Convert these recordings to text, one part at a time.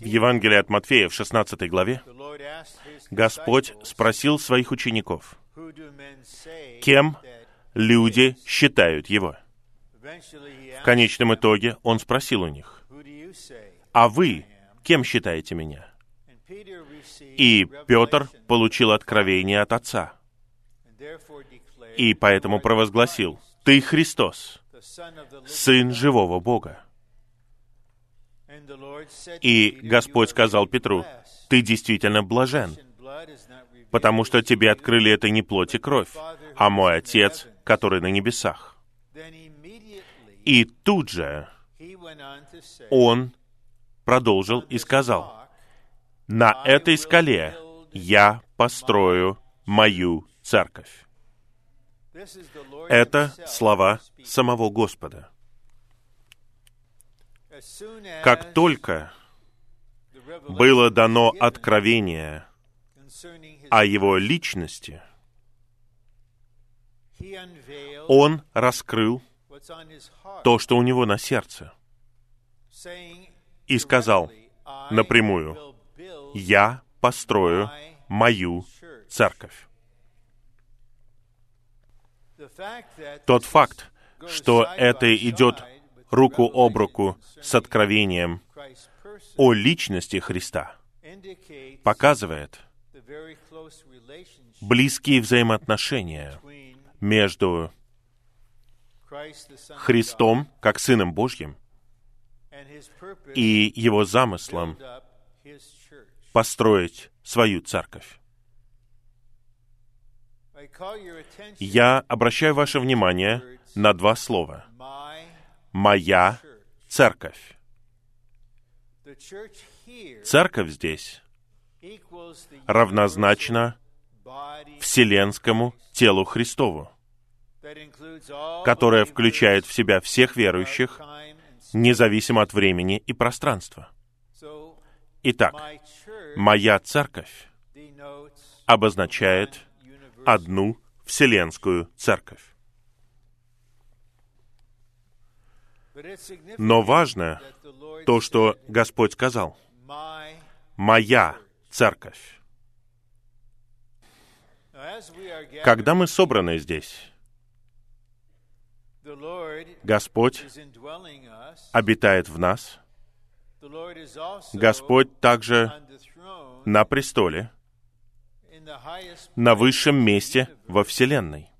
В Евангелии от Матфея в 16 главе Господь спросил своих учеников, кем люди считают Его. В конечном итоге Он спросил у них, а вы кем считаете меня? И Петр получил откровение от Отца. И поэтому провозгласил, «Ты Христос, Сын живого Бога». И Господь сказал Петру, «Ты действительно блажен, потому что тебе открыли это не плоть и кровь, а мой Отец, который на небесах». И тут же он продолжил и сказал, «На этой скале я построю мою церковь». Это слова самого Господа. Как только было дано откровение о его личности, он раскрыл то, что у него на сердце, и сказал напрямую, «Я построю мою церковь». Тот факт, что это идет руку об руку с откровением о личности Христа, показывает близкие взаимоотношения между Христом, как Сыном Божьим, и Его замыслом построить свою церковь. Я обращаю ваше внимание на два слова. «Моя церковь». Церковь здесь равнозначна Вселенскому телу Христову, которое включает в себя всех верующих, независимо от времени и пространства. Итак, моя церковь обозначает одну Вселенскую церковь. Но важно то, что Господь сказал. «Моя церковь». Когда мы собраны здесь, Господь обитает в нас. Господь также на престоле, на высшем месте во Вселенной.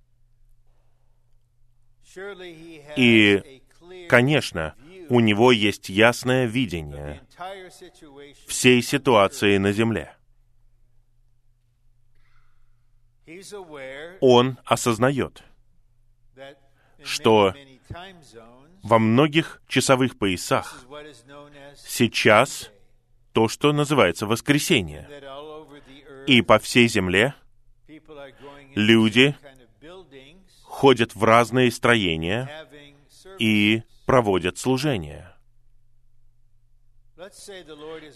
И, конечно, у него есть ясное видение всей ситуации на Земле. Он осознает, что во многих часовых поясах сейчас то, что называется воскресенье. И по всей земле люди ходят в разные строения и проводят служения.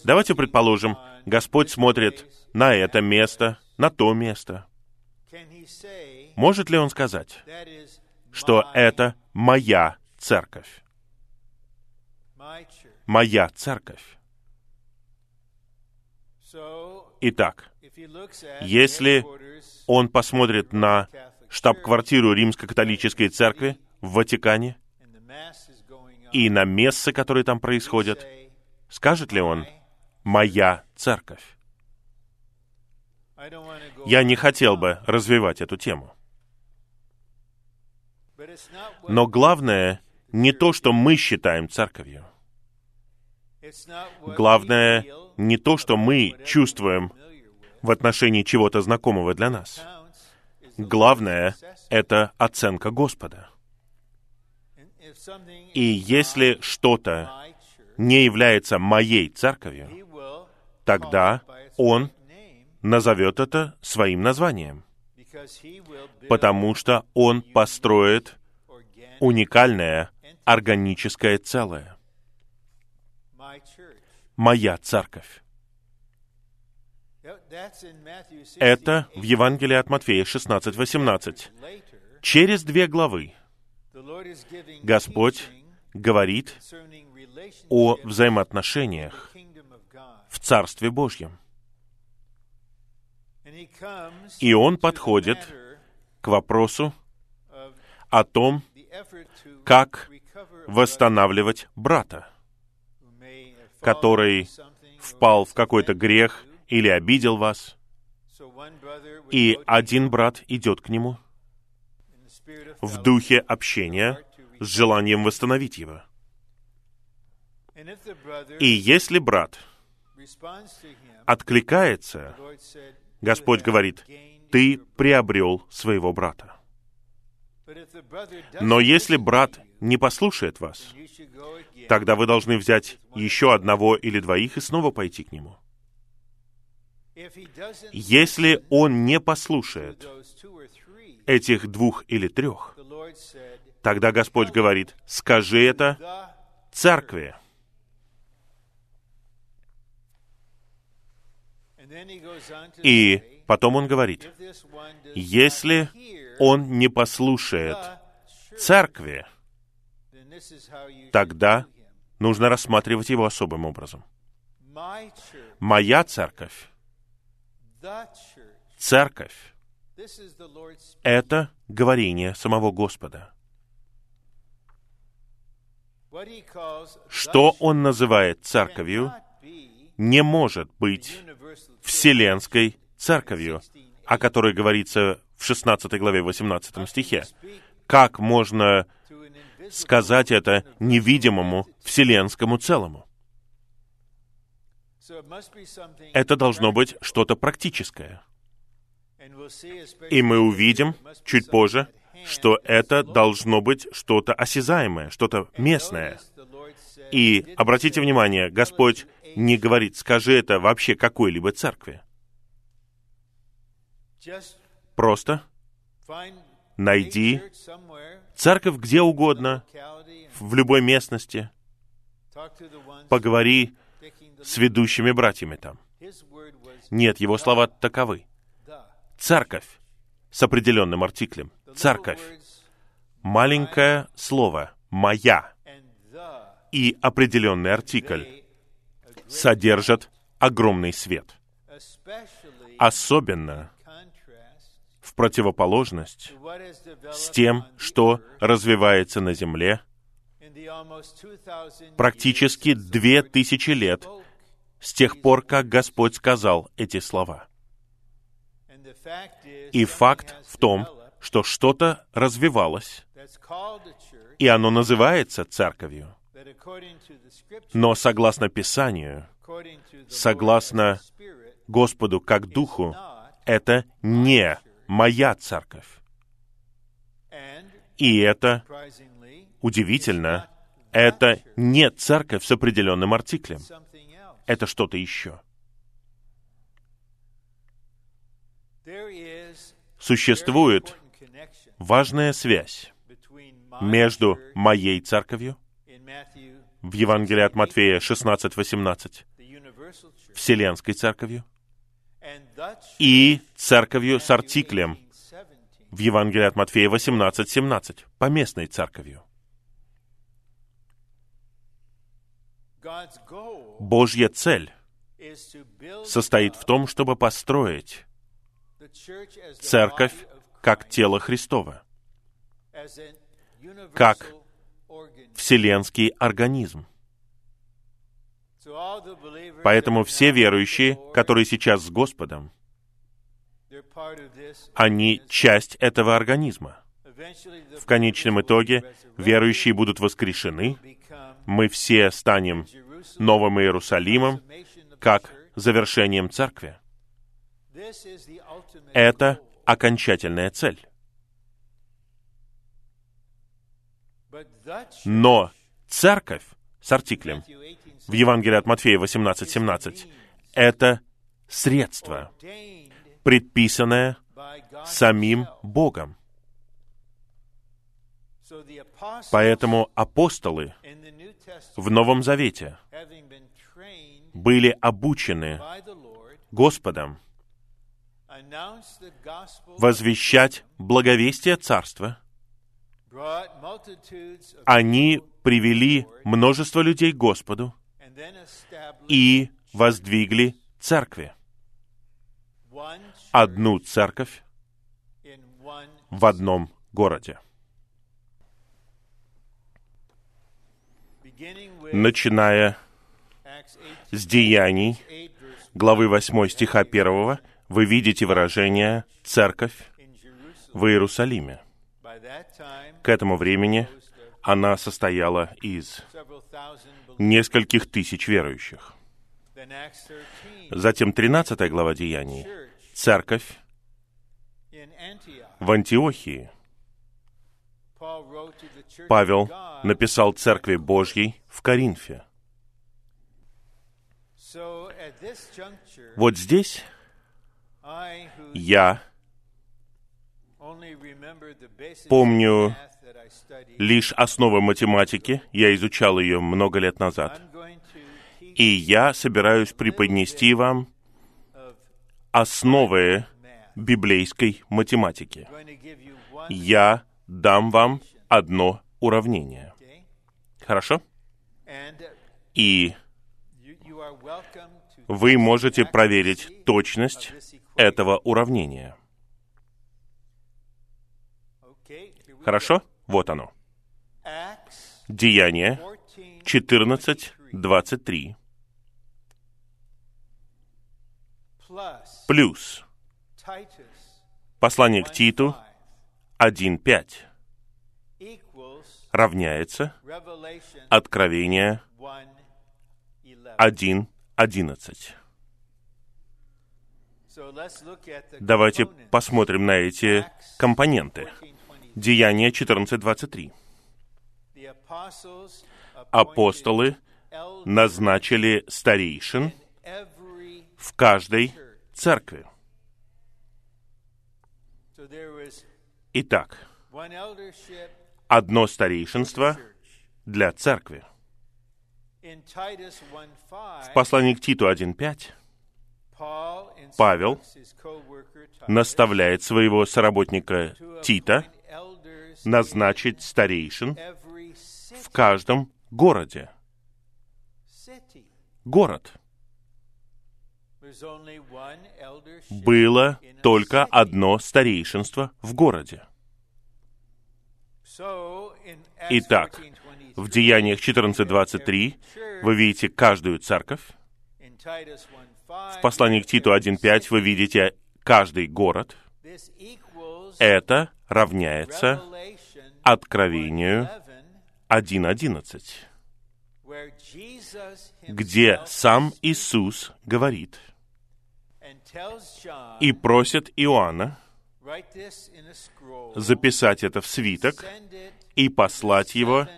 Давайте предположим, Господь смотрит на это место, на то место. Может ли Он сказать, что это моя церковь? Моя церковь. Итак, если он посмотрит на штаб-квартиру Римско-католической церкви в Ватикане и на мессы, которые там происходят, скажет ли он «моя церковь»? Я не хотел бы развивать эту тему. Но главное не то, что мы считаем церковью. Главное не то, что мы чувствуем в отношении чего-то знакомого для нас. Главное — это оценка Господа. И если что-то не является моей церковью, тогда Он назовет это своим названием, потому что Он построит уникальное органическое целое. Моя церковь. Это в Евангелии от Матфея 16-18. Через две главы Господь говорит о взаимоотношениях в Царстве Божьем. И он подходит к вопросу о том, как восстанавливать брата, который впал в какой-то грех или обидел вас, и один брат идет к нему в духе общения с желанием восстановить его. И если брат откликается, Господь говорит, ты приобрел своего брата. Но если брат не послушает вас, тогда вы должны взять еще одного или двоих и снова пойти к нему. Если он не послушает этих двух или трех, тогда Господь говорит, скажи это церкви. И потом он говорит, если он не послушает церкви, тогда нужно рассматривать его особым образом. Моя церковь, церковь, это говорение самого Господа. Что он называет церковью, не может быть Вселенской церковью, о которой говорится в 16 главе 18 стихе. Как можно сказать это невидимому вселенскому целому? Это должно быть что-то практическое. И мы увидим чуть позже, что это должно быть что-то осязаемое, что-то местное. И обратите внимание, Господь не говорит, скажи это вообще какой-либо церкви. Просто найди церковь где угодно, в любой местности. Поговори с ведущими братьями там. Нет, его слова таковы. Церковь с определенным артиклем. Церковь. Маленькое слово «моя» и определенный артикль содержат огромный свет. Особенно в противоположность с тем, что развивается на Земле практически две тысячи лет с тех пор, как Господь сказал эти слова. И факт в том, что что-то развивалось, и оно называется церковью. Но согласно Писанию, согласно Господу как Духу, это не моя церковь. И это удивительно, это не церковь с определенным артиклем. Это что-то еще. Существует важная связь между моей церковью в Евангелии от Матфея 16-18, Вселенской церковью, и церковью с артиклем в Евангелии от Матфея 18-17, поместной церковью. Божья цель состоит в том, чтобы построить церковь как тело Христова, как вселенский организм. Поэтому все верующие, которые сейчас с Господом, они часть этого организма. В конечном итоге верующие будут воскрешены, мы все станем Новым Иерусалимом, как завершением церкви. Это окончательная цель. Но церковь с артиклем в Евангелии от Матфея 18:17 это средство, предписанное самим Богом. Поэтому апостолы в Новом Завете были обучены Господом возвещать благовестие Царства. Они привели множество людей к Господу и воздвигли церкви. Одну церковь в одном городе. Начиная с деяний, главы 8 стиха 1, вы видите выражение «церковь в Иерусалиме». К этому времени она состояла из нескольких тысяч верующих. Затем 13 глава Деяний. Церковь в Антиохии. Павел написал Церкви Божьей в Коринфе. Вот здесь я помню лишь основы математики, я изучал ее много лет назад, и я собираюсь преподнести вам основы библейской математики. Я дам вам одно уравнение. Хорошо? И вы можете проверить точность этого уравнения. Хорошо? Вот оно. Деяние 14.23 плюс послание к Титу 1.5 равняется Откровение 1.11. Давайте посмотрим на эти компоненты. Деяние 14.23. Апостолы назначили старейшин в каждой церкви. Итак, одно старейшинство для церкви. В послании к Титу 1.5 Павел наставляет своего соработника Тита назначить старейшин в каждом городе. Город. Было только одно старейшинство в городе. Итак, в Деяниях 14.23 вы видите каждую церковь. В послании к Титу 1.5 вы видите каждый город. Это равняется Откровению 1.11, где сам Иисус говорит и просит Иоанна записать это в свиток и послать его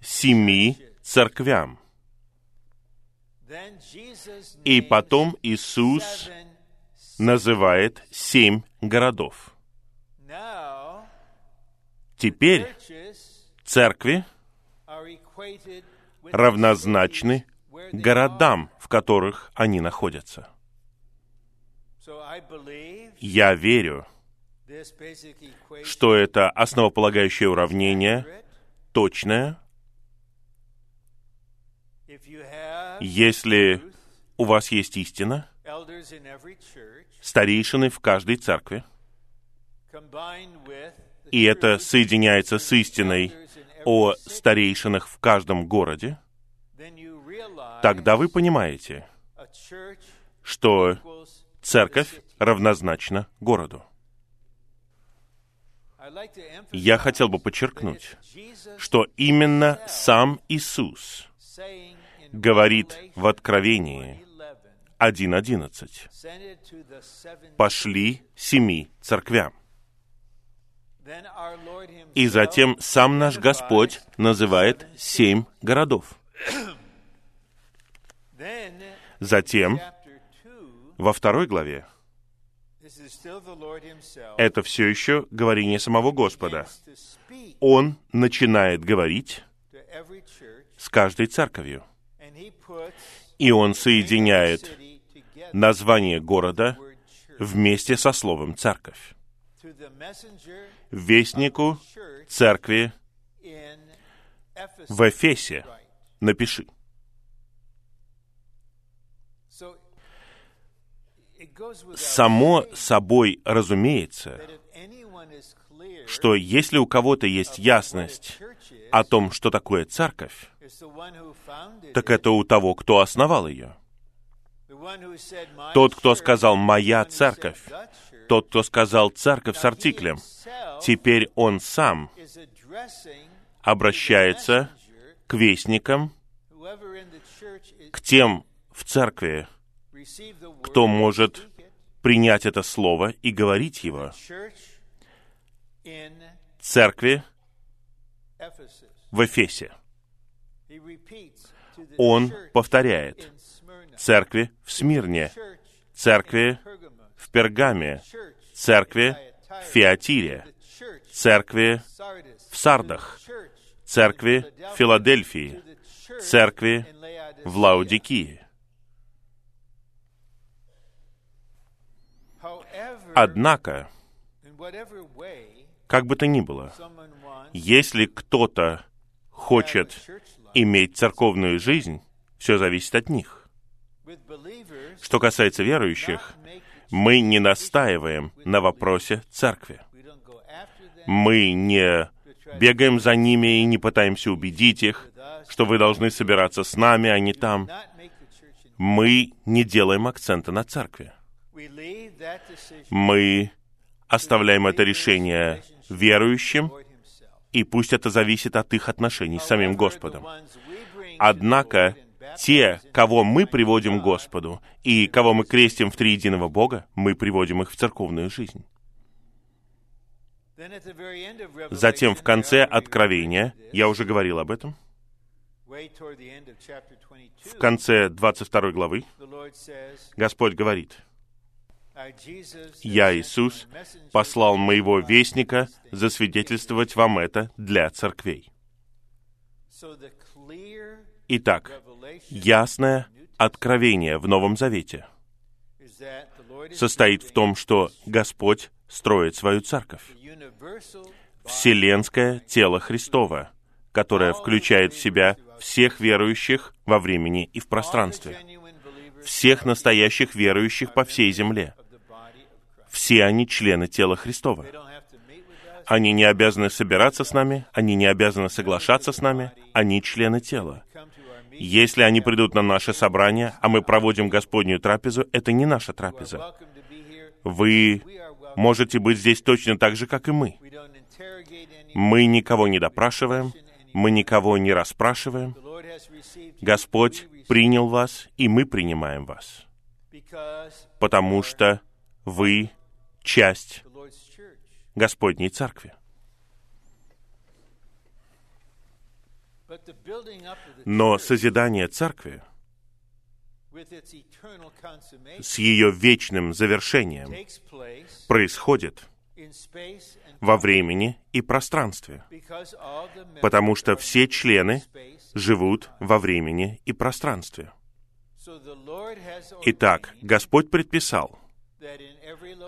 семи церквям. И потом Иисус называет семь городов. Теперь церкви равнозначны городам, в которых они находятся. Я верю, что это основополагающее уравнение точное. Если у вас есть истина, старейшины в каждой церкви, и это соединяется с истиной о старейшинах в каждом городе, тогда вы понимаете, что церковь равнозначна городу. Я хотел бы подчеркнуть, что именно сам Иисус говорит в Откровении 1.11. «Пошли семи церквям». И затем сам наш Господь называет семь городов. Затем, во второй главе, это все еще говорение самого Господа. Он начинает говорить с каждой церковью. И он соединяет название города вместе со словом «церковь». Вестнику церкви в Эфесе напиши. Само собой разумеется, что если у кого-то есть ясность о том, что такое церковь, так это у того, кто основал ее. Тот, кто сказал «моя церковь», тот, кто сказал «церковь» с артиклем, теперь он сам обращается к вестникам, к тем в церкви, кто может принять это слово и говорить его. Церкви в Эфесе. Он повторяет. Церкви в Смирне, церкви в Пергаме, церкви в Фиатире, церкви в Сардах, церкви в Филадельфии, церкви в Лаудикии. Однако, как бы то ни было, если кто-то хочет иметь церковную жизнь, все зависит от них. Что касается верующих, мы не настаиваем на вопросе церкви. Мы не бегаем за ними и не пытаемся убедить их, что вы должны собираться с нами, а не там. Мы не делаем акцента на церкви. Мы оставляем это решение верующим, и пусть это зависит от их отношений с самим Господом. Однако, те, кого мы приводим к Господу, и кого мы крестим в триединого Бога, мы приводим их в церковную жизнь. Затем в конце Откровения, я уже говорил об этом, в конце 22 главы, Господь говорит, «Я, Иисус, послал моего вестника засвидетельствовать вам это для церквей». Итак, ясное откровение в Новом Завете состоит в том, что Господь строит свою церковь. Вселенское тело Христова, которое включает в себя всех верующих во времени и в пространстве, всех настоящих верующих по всей земле. Все они члены тела Христова. Они не обязаны собираться с нами, они не обязаны соглашаться с нами, они члены тела. Если они придут на наше собрание, а мы проводим Господнюю трапезу, это не наша трапеза. Вы можете быть здесь точно так же, как и мы. Мы никого не допрашиваем, мы никого не расспрашиваем. Господь принял вас, и мы принимаем вас, потому что вы часть Господней Церкви. Но созидание Церкви с ее вечным завершением происходит во времени и пространстве, потому что все члены живут во времени и пространстве. Итак, Господь предписал,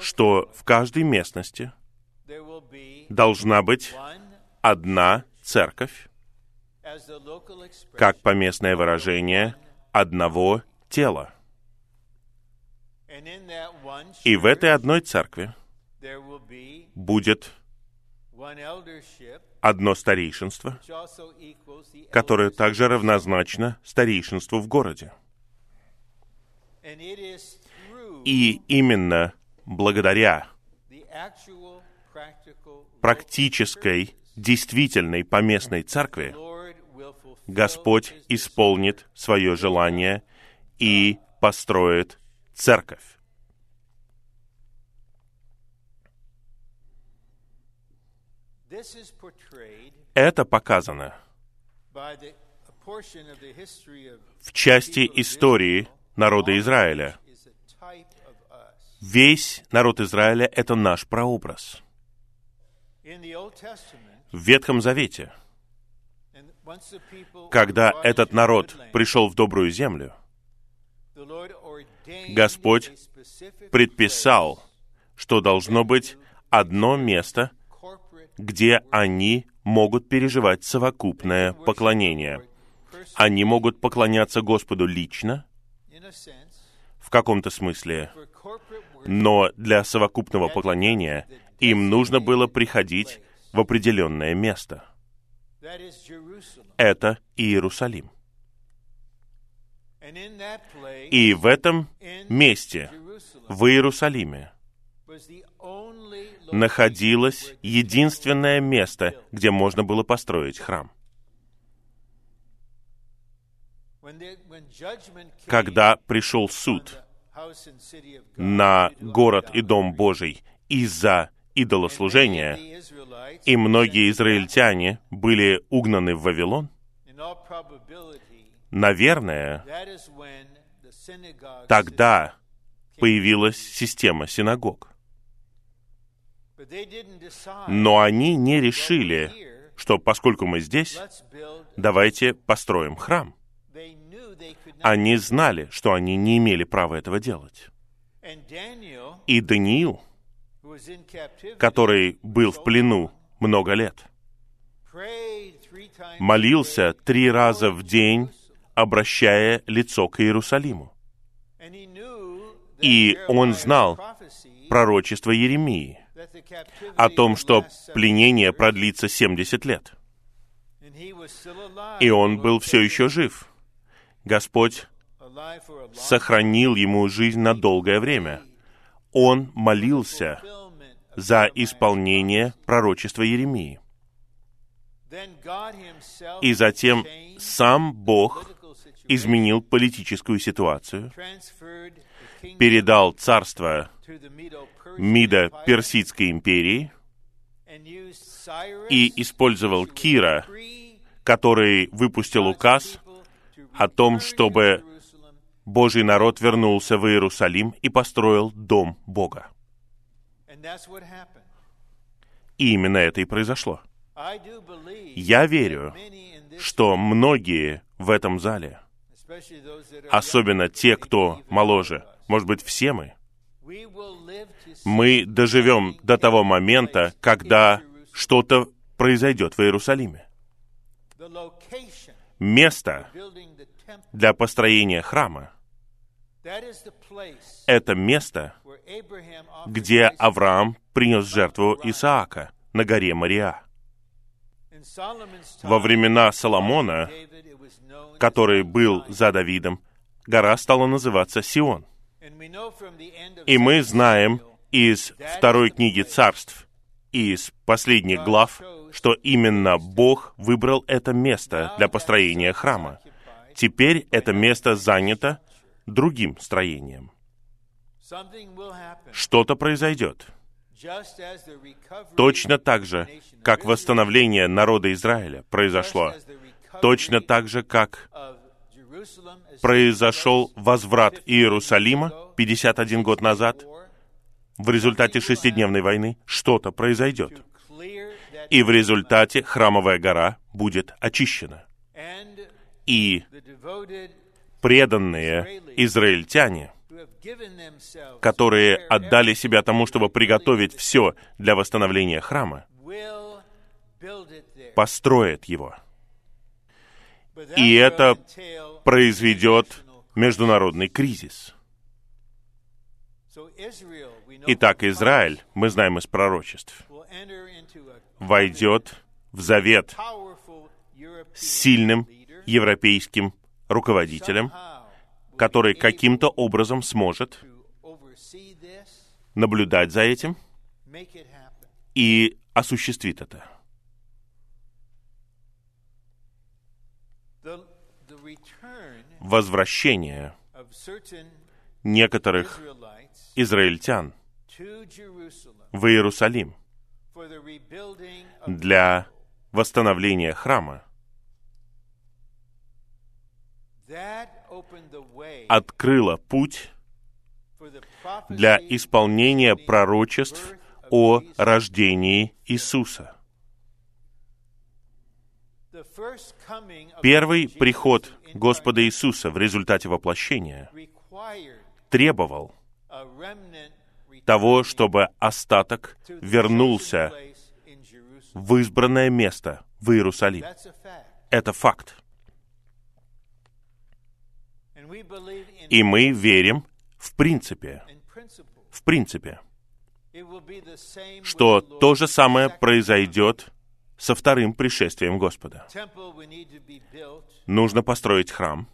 что в каждой местности должна быть одна церковь, как поместное выражение, одного тела. И в этой одной церкви будет одно старейшинство, которое также равнозначно старейшинству в городе. И именно благодаря практической, действительной поместной церкви Господь исполнит свое желание и построит церковь. Это показано в части истории народа Израиля. Весь народ Израиля — это наш прообраз. В Ветхом Завете, когда этот народ пришел в добрую землю, Господь предписал, что должно быть одно место — где они могут переживать совокупное поклонение. Они могут поклоняться Господу лично, в каком-то смысле, но для совокупного поклонения им нужно было приходить в определенное место. Это Иерусалим. И в этом месте, в Иерусалиме, находилось единственное место, где можно было построить храм. Когда пришел суд на город и дом Божий из-за идолослужения, и многие израильтяне были угнаны в Вавилон, наверное, тогда появилась система синагог. Но они не решили, что поскольку мы здесь, давайте построим храм. Они знали, что они не имели права этого делать. И Даниил, который был в плену много лет, молился три раза в день, обращая лицо к Иерусалиму. И он знал пророчество Еремии о том, что пленение продлится 70 лет. И он был все еще жив. Господь сохранил ему жизнь на долгое время. Он молился за исполнение пророчества Еремии. И затем сам Бог изменил политическую ситуацию, передал царство МИДа Персидской империи и использовал Кира, который выпустил указ о том, чтобы Божий народ вернулся в Иерусалим и построил дом Бога. И именно это и произошло. Я верю, что многие в этом зале, особенно те, кто моложе, может быть, все мы, мы доживем до того момента, когда что-то произойдет в Иерусалиме. Место для построения храма — это место, где Авраам принес жертву Исаака на горе Мария. Во времена Соломона, который был за Давидом, гора стала называться Сион. И мы знаем из второй книги царств из последних глав, что именно Бог выбрал это место для построения храма. Теперь это место занято другим строением. Что-то произойдет. Точно так же, как восстановление народа Израиля произошло. Точно так же, как произошел возврат Иерусалима 51 год назад, в результате шестидневной войны что-то произойдет. И в результате храмовая гора будет очищена. И преданные израильтяне, которые отдали себя тому, чтобы приготовить все для восстановления храма, построят его. И это произведет международный кризис. Итак, Израиль, мы знаем из пророчеств, войдет в завет с сильным европейским руководителем, который каким-то образом сможет наблюдать за этим и осуществит это. Возвращение некоторых израильтян в Иерусалим для восстановления храма открыло путь для исполнения пророчеств о рождении Иисуса. Первый приход Господа Иисуса в результате воплощения требовал того, чтобы остаток вернулся в избранное место, в Иерусалим. Это факт. И мы верим в принципе, в принципе, что то же самое произойдет со вторым пришествием Господа. Нужно построить храм.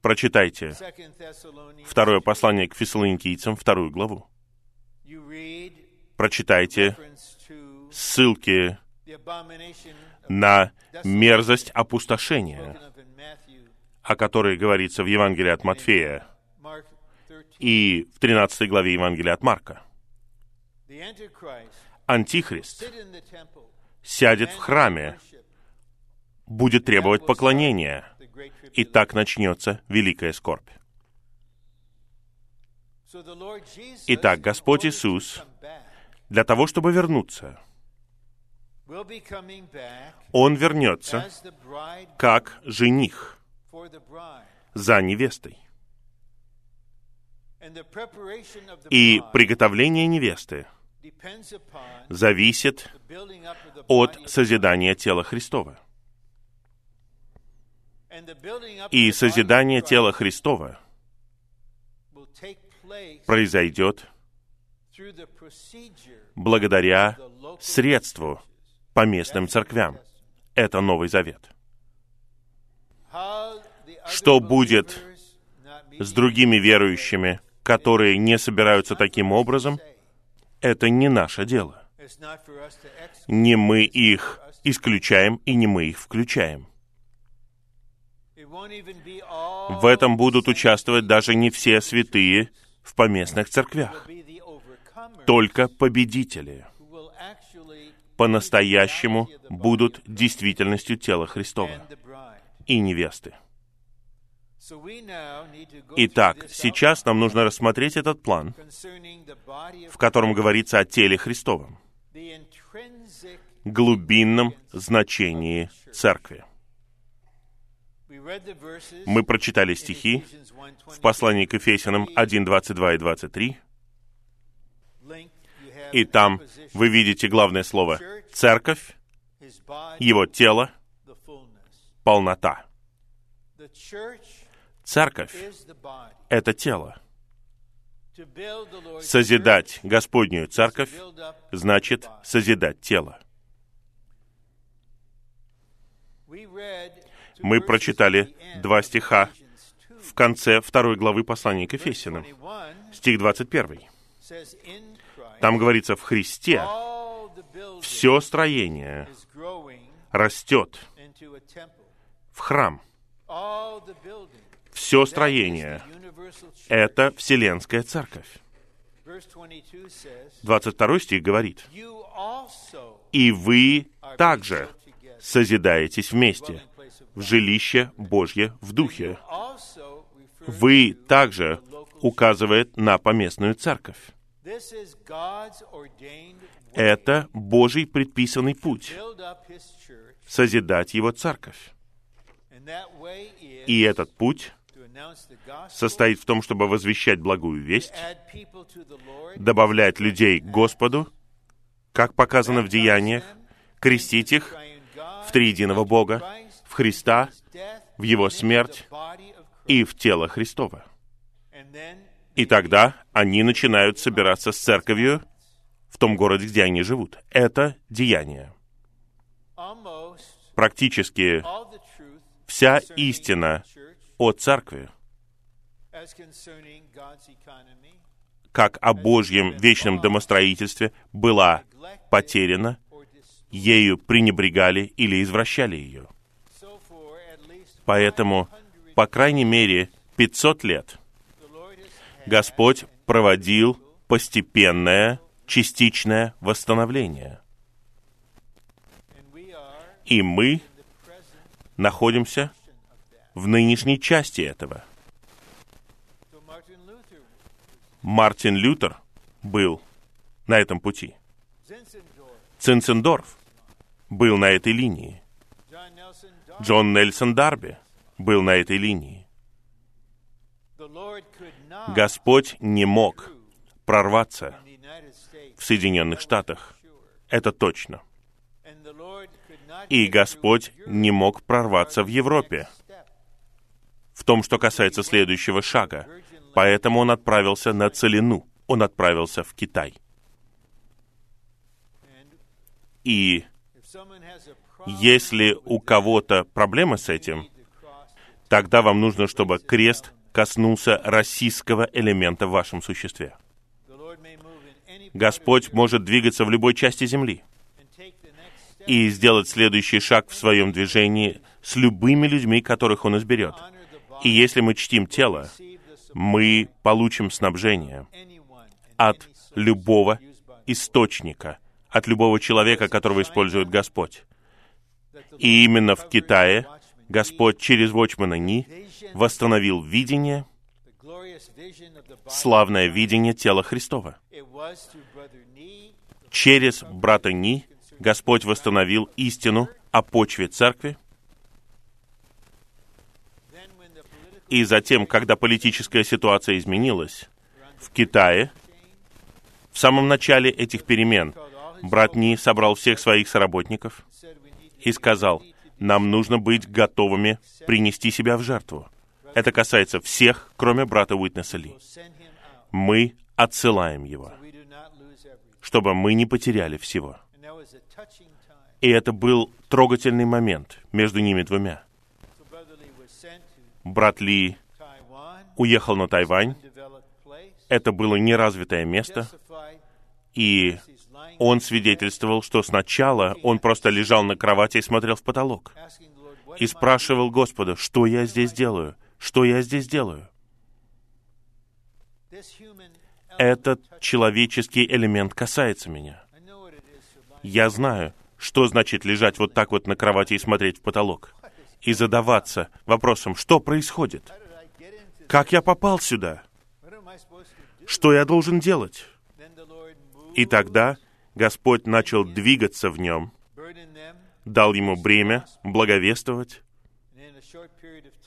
Прочитайте 2 Thessalonians. второе послание к фессалоникийцам, вторую главу. Прочитайте ссылки на мерзость опустошения, о которой говорится в Евангелии от Матфея Mark 13. и в 13 главе Евангелия от Марка. Антихрист сядет в храме, будет требовать поклонения, и так начнется великая скорбь. Итак, Господь Иисус для того, чтобы вернуться, Он вернется как жених. За невестой. И приготовление невесты зависит от созидания тела Христова. И созидание тела Христова произойдет благодаря средству по местным церквям. Это Новый Завет. Что будет С другими верующими, которые не собираются таким образом, это не наше дело. Не мы их исключаем и не мы их включаем. В этом будут участвовать даже не все святые в поместных церквях, только победители по-настоящему будут действительностью тела Христова и невесты. Итак, сейчас нам нужно рассмотреть этот план, в котором говорится о теле Христовом, глубинном значении церкви. Мы прочитали стихи Ephesians 1:20. в послании к Ефесянам 1, 22 и 23, Link, you have и там вы видите главное слово «церковь», его тело, полнота. Церковь это тело. Созидать Господнюю церковь значит созидать тело. Мы прочитали два стиха Ephesians 2. В конце второй главы послания к Ефесянам, 21 стих 21. says, "In Christ, Там говорится, в Христе все строение растет в храм. Все строение the universal church." — это Вселенская Церковь. Verse 22 says, 22 стих говорит, "You also «И вы также созидаетесь вместе в God." жилище Божье в Духе». Вы также указывает на поместную церковь. Это Божий предписанный путь созидать Его церковь. И этот путь состоит в том, чтобы возвещать благую весть, добавлять людей к Господу, как показано в деяниях, крестить их в триединого Бога, в Христа в Его смерть и в тело Христова. И тогда они начинают собираться с церковью в том городе, где они живут. Это деяние. Практически вся истина о церкви, как о Божьем вечном домостроительстве, была потеряна, ею пренебрегали или извращали ее. Поэтому, 500 по крайней мере, 500 лет Господь проводил постепенное, частичное восстановление. И мы находимся. В нынешней части этого. Мартин Лютер был на этом пути. Цинцендорф был на этой линии. Джон Нельсон Дарби был на этой линии. Господь не мог прорваться в Соединенных Штатах, Это точно. И Господь не мог прорваться в Европе том, что касается следующего шага. Поэтому он отправился на целину. Он отправился в Китай. И если у кого-то проблемы с этим, тогда вам нужно, чтобы крест коснулся российского элемента в вашем существе. Господь может двигаться в любой части земли и сделать следующий шаг в своем движении с любыми людьми, которых Он изберет. И если мы чтим тело, мы получим снабжение от любого источника, от любого человека, которого использует Господь. И именно в Китае Господь через Watchmana Ни восстановил видение, славное видение тела Христова. Через брата Ни Господь восстановил истину о почве церкви, и затем, когда политическая ситуация изменилась в Китае, в самом начале этих перемен брат Ни собрал всех своих соработников и сказал, нам нужно быть готовыми принести себя в жертву. Это касается всех, кроме брата Уитнеса Ли. Мы отсылаем его, чтобы мы не потеряли всего. И это был трогательный момент между ними двумя. Брат Ли уехал на Тайвань. Это было неразвитое место, и он свидетельствовал, что сначала он просто лежал на кровати и смотрел в потолок. И спрашивал Господа, что я здесь делаю? Что я здесь делаю? Этот человеческий элемент касается меня. Я знаю, что значит лежать вот так вот на кровати и смотреть в потолок. И задаваться вопросом, что происходит? Как я попал сюда? Что я должен делать? И тогда Господь начал двигаться в нем, дал ему бремя благовествовать,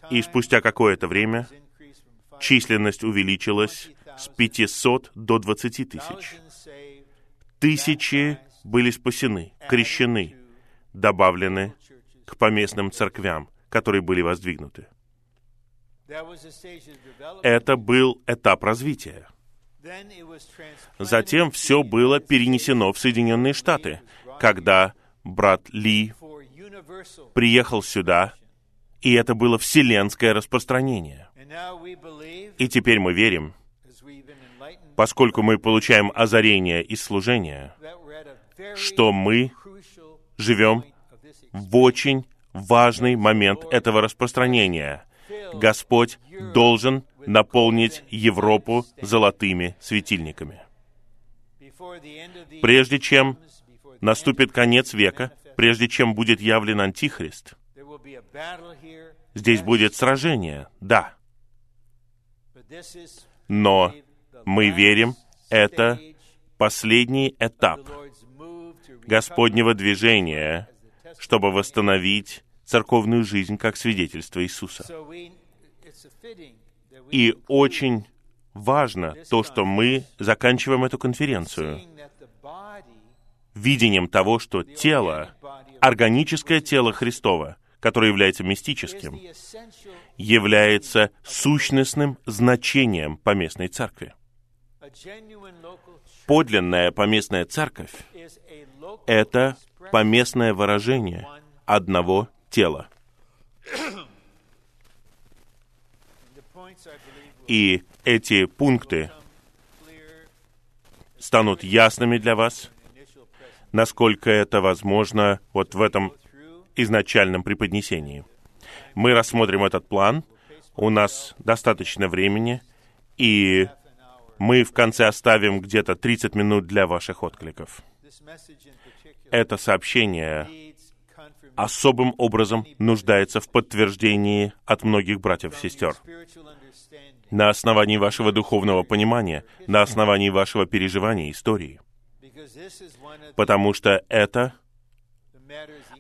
и спустя какое-то время численность увеличилась с 500 до 20 тысяч. Тысячи были спасены, крещены, добавлены. К поместным церквям, которые были воздвигнуты. Это был этап развития. Затем все было перенесено в Соединенные Штаты, когда брат Ли приехал сюда, и это было вселенское распространение. И теперь мы верим, поскольку мы получаем озарение из служения, что мы живем в очень важный момент этого распространения. Господь должен наполнить Европу золотыми светильниками. Прежде чем наступит конец века, прежде чем будет явлен Антихрист, здесь будет сражение, да, но мы верим, это последний этап Господнего движения. Чтобы восстановить церковную жизнь как свидетельство Иисуса. И очень важно то, что мы заканчиваем эту конференцию видением того, что тело, органическое тело Христова, которое является мистическим, является сущностным значением поместной церкви. Подлинная поместная церковь это поместное выражение одного тела. И эти пункты станут ясными для вас, насколько это возможно вот в этом изначальном преподнесении. Мы рассмотрим этот план, у нас достаточно времени, и мы в конце оставим где-то 30 минут для ваших откликов. Это сообщение особым образом нуждается в подтверждении от многих братьев и сестер. На основании вашего духовного понимания, на основании вашего переживания истории. Потому что это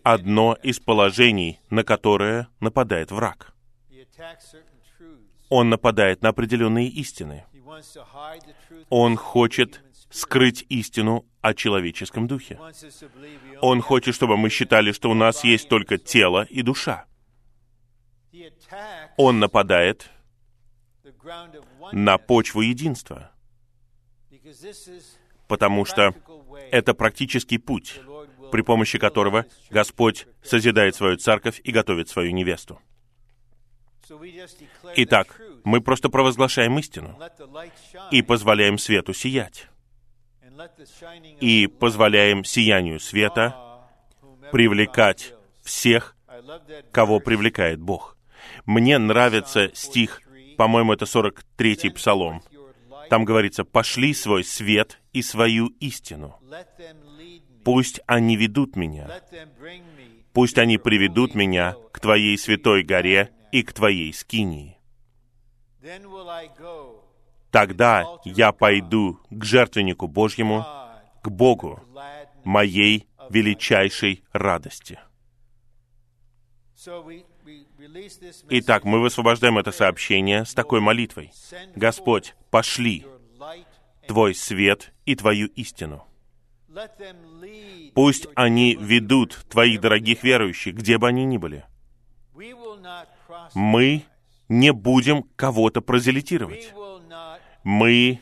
одно из положений, на которое нападает враг. Он нападает на определенные истины. Он хочет. Скрыть истину о человеческом духе. Он хочет, чтобы мы считали, что у нас есть только тело и душа. Он нападает на почву единства, потому что это практический путь, при помощи которого. Господь созидает свою церковь и готовит свою невесту. Итак, мы просто провозглашаем истину и позволяем свету сиять, и позволяем сиянию света привлекать всех, кого привлекает Бог. Мне нравится стих, по-моему, это 43-й псалом. Там говорится, «Пошли свой свет и свою истину. Пусть они ведут меня, пусть они приведут меня к Твоей святой горе и к Твоей скинии. Тогда я пойду к жертвеннику Божьему, к Богу, моей величайшей радости». Итак, мы высвобождаем это сообщение с такой молитвой. Господь, пошли Твой свет и Твою истину. Пусть они ведут Твоих дорогих верующих, где бы они ни были. Мы не будем кого-то прозелитировать. Мы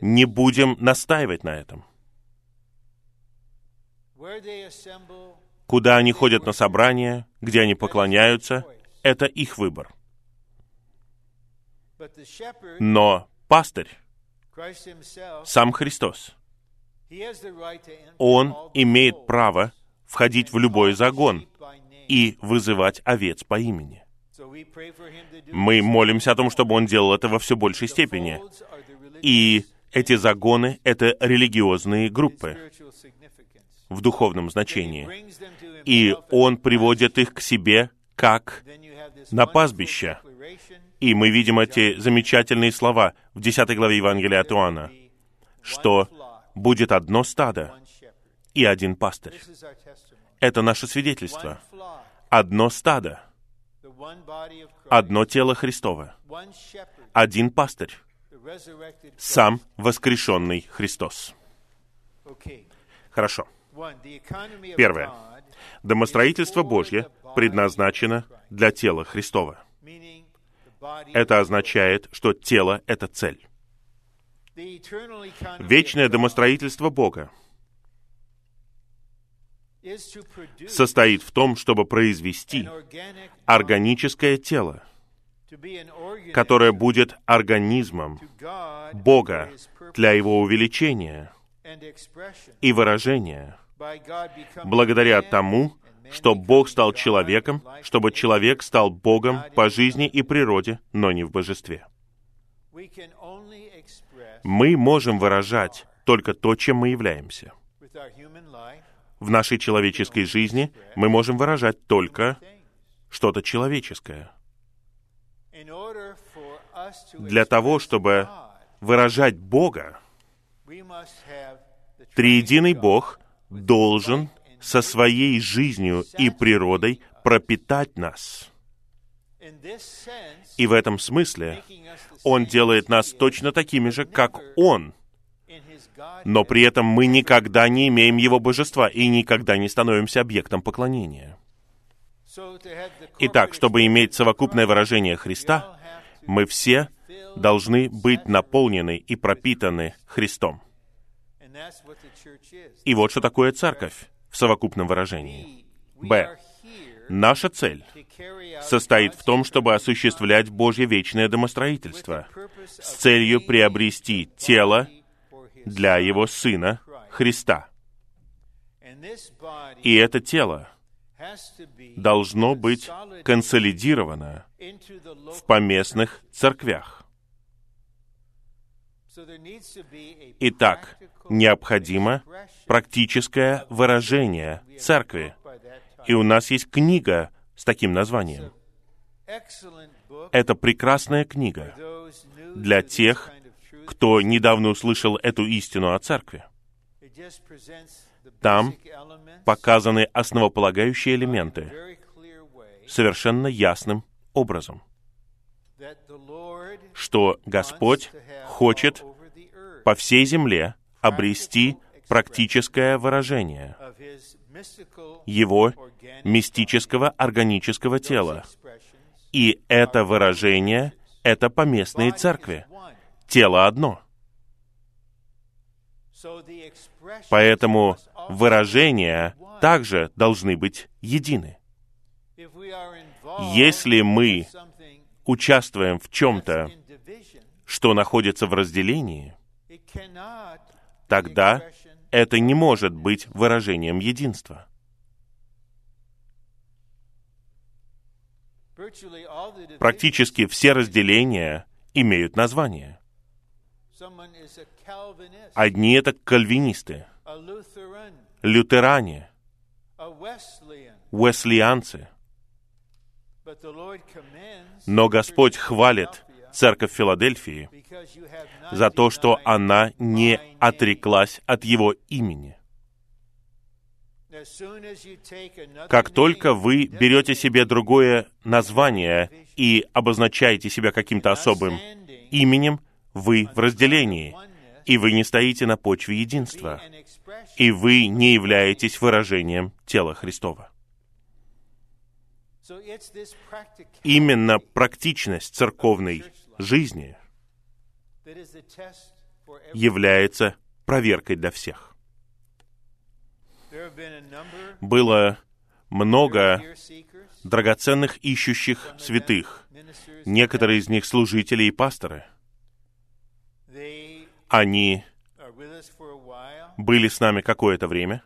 не будем настаивать на этом. Куда они ходят на собрания, где они поклоняются, это их выбор. Но пастырь, сам Христос, он имеет право входить в любой загон и вызывать овец по имени. Мы молимся о том, чтобы он делал это во все большей степени. И эти загоны — это религиозные группы в духовном значении. И он приводит их к себе как на пастбище. И мы видим эти замечательные слова в 10 главе Евангелия от Иоанна, что будет одно стадо и один пастырь. Это наше свидетельство. Одно стадо, одно тело Христово, один пастырь, сам воскрешенный Христос. Хорошо. Первое. Домостроительство Божье предназначено для тела Христова. Это означает, что тело — это цель. Вечное домостроительство Бога состоит в том, чтобы произвести органическое тело, которое будет организмом Бога для его увеличения и выражения, благодаря тому, что Бог стал человеком, чтобы человек стал Богом по жизни и природе, но не в божестве. Мы можем выражать только то, чем мы являемся. В нашей человеческой жизни мы можем выражать только что-то человеческое. Для того, чтобы выражать Бога, триединый Бог должен со своей жизнью и природой пропитать нас. И в этом смысле Он делает нас точно такими же, как Он. Но при этом мы никогда не имеем Его божества и никогда не становимся объектом поклонения. Итак, чтобы иметь совокупное выражение Христа, мы все должны быть наполнены и пропитаны Христом. И вот что такое церковь в совокупном выражении. Б. Наша цель состоит в том, чтобы осуществлять Божье вечное домостроительство с целью приобрести тело для. Его Сына Христа. И это тело должно быть консолидировано в поместных церквях. Итак, необходимо практическое выражение церкви. И у нас есть книга с таким названием. Это прекрасная книга для тех. Кто недавно услышал эту истину о церкви. Там Показаны основополагающие элементы совершенно ясным образом. что Господь хочет по всей земле обрести практическое выражение Его мистического органического тела. И это выражение — это поместные церкви. Тело одно. Поэтому выражения также должны быть едины. Если мы участвуем в чем-то, что находится в разделении, тогда это не может быть выражением единства. Практически все разделения имеют название. Одни — это кальвинисты, лютеране, уэслианцы. Но Господь хвалит церковь Филадельфии за то, что она не отреклась от Его имени. Как только вы берете себе другое название и обозначаете себя каким-то особым именем, вы в разделении, и вы не стоите на почве единства, и вы не являетесь выражением тела Христова. Именно практичность церковной жизни является проверкой для всех. Было много драгоценных ищущих святых, некоторые из них служители и пасторы. Они были с нами какое-то время,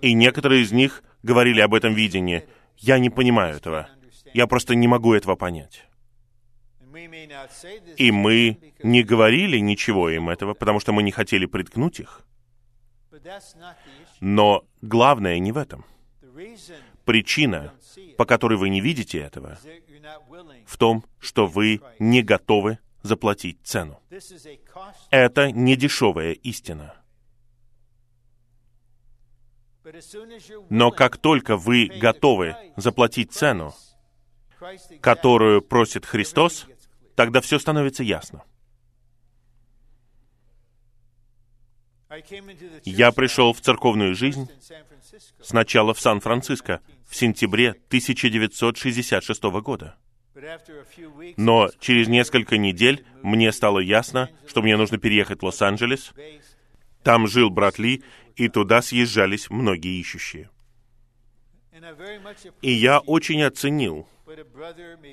и некоторые из них говорили об этом видении. Я не понимаю этого. Я просто не могу этого понять. И мы не говорили ничего им этого, потому что мы не хотели приткнуть их. Но главное не в этом. Причина, по которой вы не видите этого, в том, что вы не готовы заплатить цену. Это не дешевая истина. Но как только вы готовы заплатить цену, которую просит Христос, тогда все становится ясно. Я пришел в церковную жизнь сначала в Сан-Франциско в сентябре 1966 года. Но через несколько недель мне стало ясно, что мне нужно переехать в Лос-Анджелес. Там жил брат Ли, и туда съезжались многие ищущие. И я очень оценил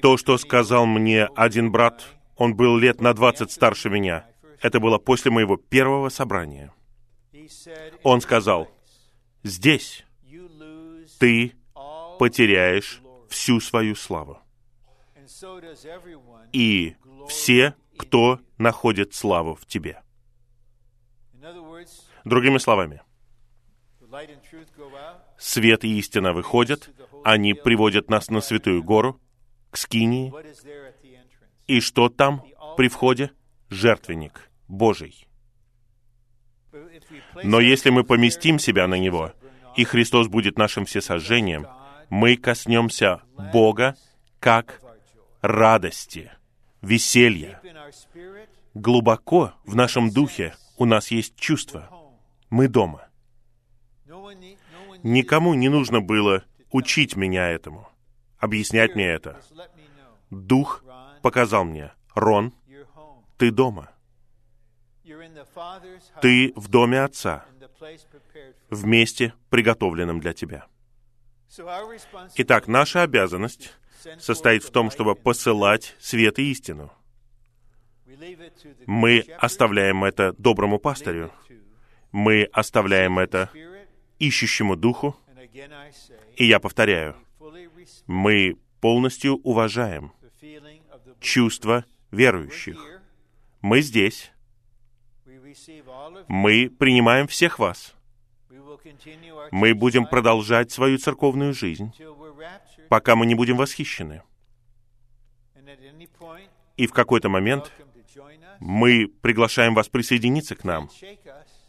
то, что сказал мне один брат. Он был лет на 20 старше меня. Это было после моего первого собрания. Он сказал, здесь ты потеряешь всю свою славу. И все, кто находит славу в тебе. Другими словами, свет и истина выходят, они приводят нас на святую гору, к скинии, и что там при входе? Жертвенник Божий. Но если мы поместим себя на него, и Христос будет нашим всесожжением, мы коснемся Бога как. Радости, веселья. Глубоко в нашем духе у нас есть чувство. Мы дома. Никому не нужно было учить меня этому, объяснять мне это. Дух показал мне, Рон, ты дома. Ты в доме Отца, в месте, приготовленном для тебя. Итак, наша обязанность состоит в том, чтобы посылать свет и истину. Мы оставляем это доброму пастырю. Мы оставляем это ищущему духу. И я повторяю, мы полностью уважаем чувства верующих. Мы здесь, мы принимаем всех вас. Мы будем продолжать свою церковную жизнь, пока мы не будем восхищены. И в какой-то момент мы приглашаем вас присоединиться к нам.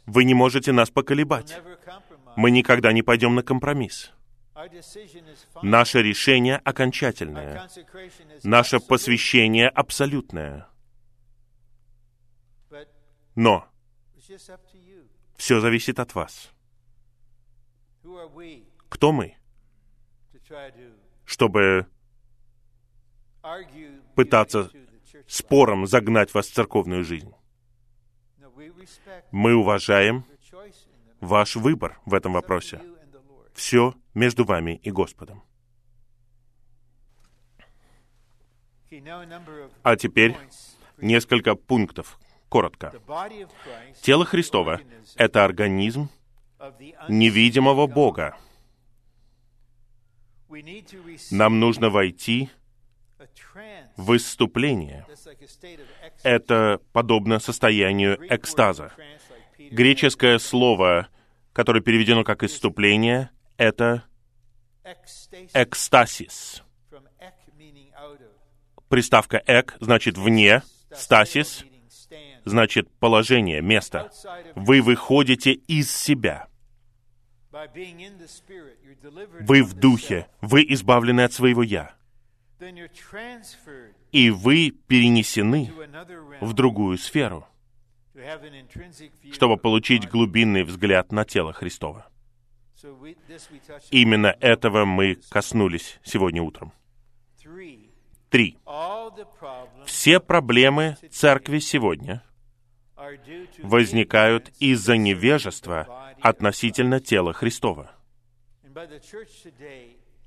Вы не можете нас поколебать. Мы никогда не пойдем на компромисс. Наше решение окончательное. Наше посвящение абсолютное. Но все зависит от вас. Кто мы? Чтобы пытаться спором загнать вас в церковную жизнь. Мы уважаем ваш выбор в этом вопросе. Все между вами и Господом. А теперь несколько пунктов, коротко. Тело Христова — это организм невидимого Бога. Нам нужно войти в выступление. Это подобно состоянию экстаза. Греческое слово, которое переведено как «иступление», это экстасис. Приставка «эк» значит «вне», «стасис» значит положение, место. Вы выходите из себя. Вы в духе, вы избавлены от своего «я» и вы перенесены в другую сферу, чтобы получить глубинный взгляд на тело Христова. Именно этого мы коснулись сегодня утром. Три. Все проблемы церкви сегодня возникают из-за невежества относительно тела Христова.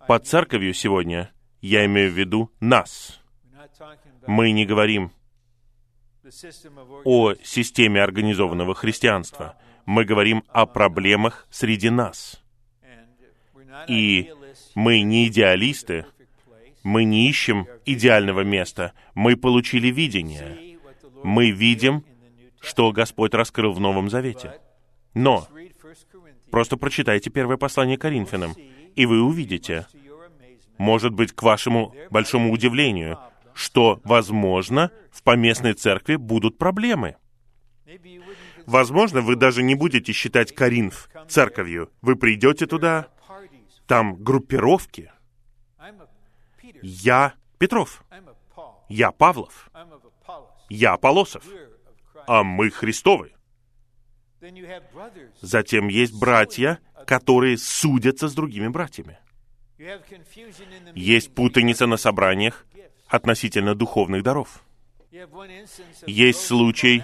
Под церковью сегодня я имею в виду нас. Мы не говорим о системе организованного христианства. Мы говорим о проблемах среди нас. И мы не идеалисты, мы не ищем идеального места. Мы получили видение. Мы видим, что Господь раскрыл в Новом Завете. Но просто прочитайте первое послание Коринфянам, и вы увидите, может быть, к вашему большому удивлению, что, возможно, в поместной церкви будут проблемы. Возможно, вы даже не будете считать Коринф церковью. Вы придете туда, там группировки. Я Петров. Я Павлов. Я Полосов. А мы Христовы. Затем есть братья, которые судятся с другими братьями. Есть путаница на собраниях относительно духовных даров. Есть случай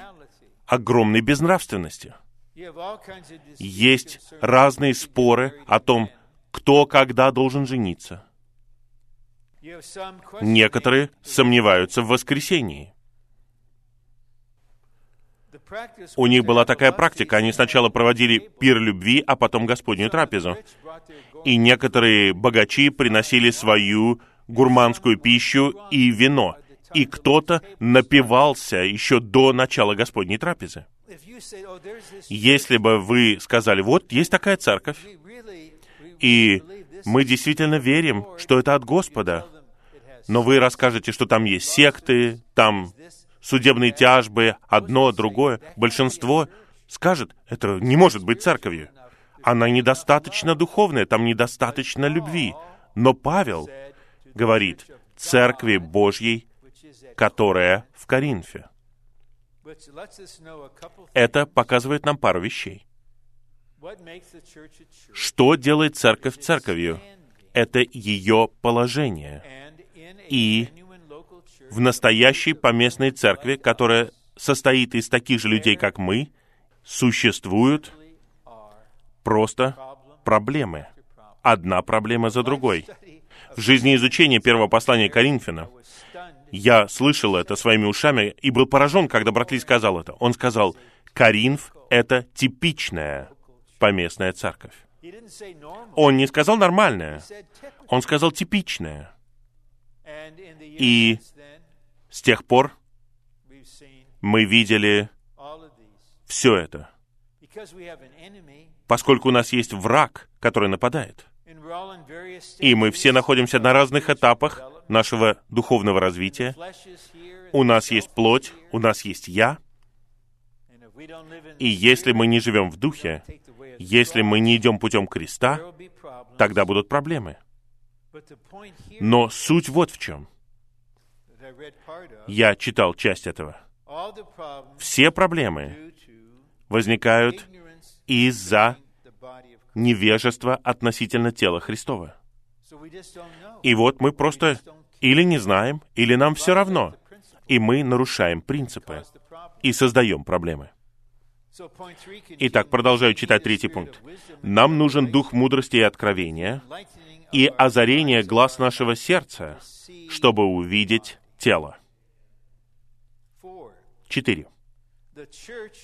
огромной безнравственности. Есть разные споры о том, кто когда должен жениться. Некоторые сомневаются в воскресении. У них была такая практика. Они сначала проводили пир любви, а потом Господнюю трапезу. И некоторые богачи приносили свою гурманскую пищу и вино. И кто-то напивался еще до начала Господней трапезы. Если бы вы сказали, вот, есть такая церковь, и мы действительно верим, что это от Господа, но вы расскажете, что там есть секты, там судебные тяжбы, одно, другое, большинство скажет, это не может быть церковью. Она недостаточно духовная, там недостаточно любви. Но Павел говорит, церкви Божьей, которая в Коринфе. Это показывает нам пару вещей. Что делает церковь церковью? Это ее положение. И в настоящей поместной церкви, которая состоит из таких же людей, как мы, существуют просто проблемы. Одна проблема за другой. В жизни изучения первого послания Коринфяна я слышал это своими ушами и был поражен, когда брат Ли сказал это. Он сказал, Коринф — это типичная поместная церковь. Он не сказал нормальная, он сказал типичная. И с тех пор мы видели все это, поскольку у нас есть враг, который нападает. И мы все находимся на разных этапах нашего духовного развития. У нас есть плоть, у нас есть «я». И если мы не живем в духе, Если мы не идем путем креста, тогда будут проблемы. Но суть вот в чем. Я читал часть этого. Все проблемы возникают из-за невежества относительно тела Христова. И вот мы просто или не знаем, или нам все равно, и мы нарушаем принципы и создаем проблемы. Итак, продолжаю читать третий пункт. Нам нужен дух мудрости и откровения и озарение глаз нашего сердца, чтобы увидеть тело. Четыре.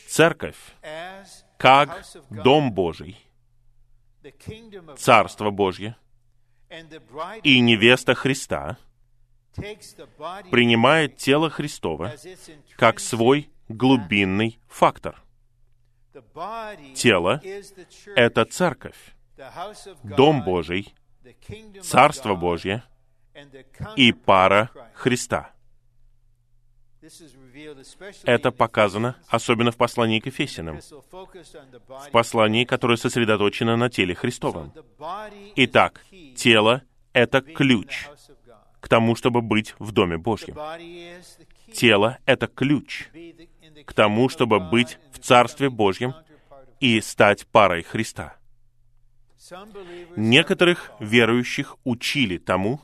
Церковь, как Дом Божий, Царство Божье и невеста Христа, принимает тело Христова как свой глубинный фактор. Тело — это церковь, Дом Божий, Царство Божье и пара Христа. Это показано особенно в послании к Ефесиным, в послании, которое сосредоточено на теле Христовом. Итак, тело — это ключ к тому, чтобы быть в Доме Божьем. Тело — это ключ к тому, чтобы быть в Царстве Божьем и стать парой Христа. Некоторых верующих учили тому,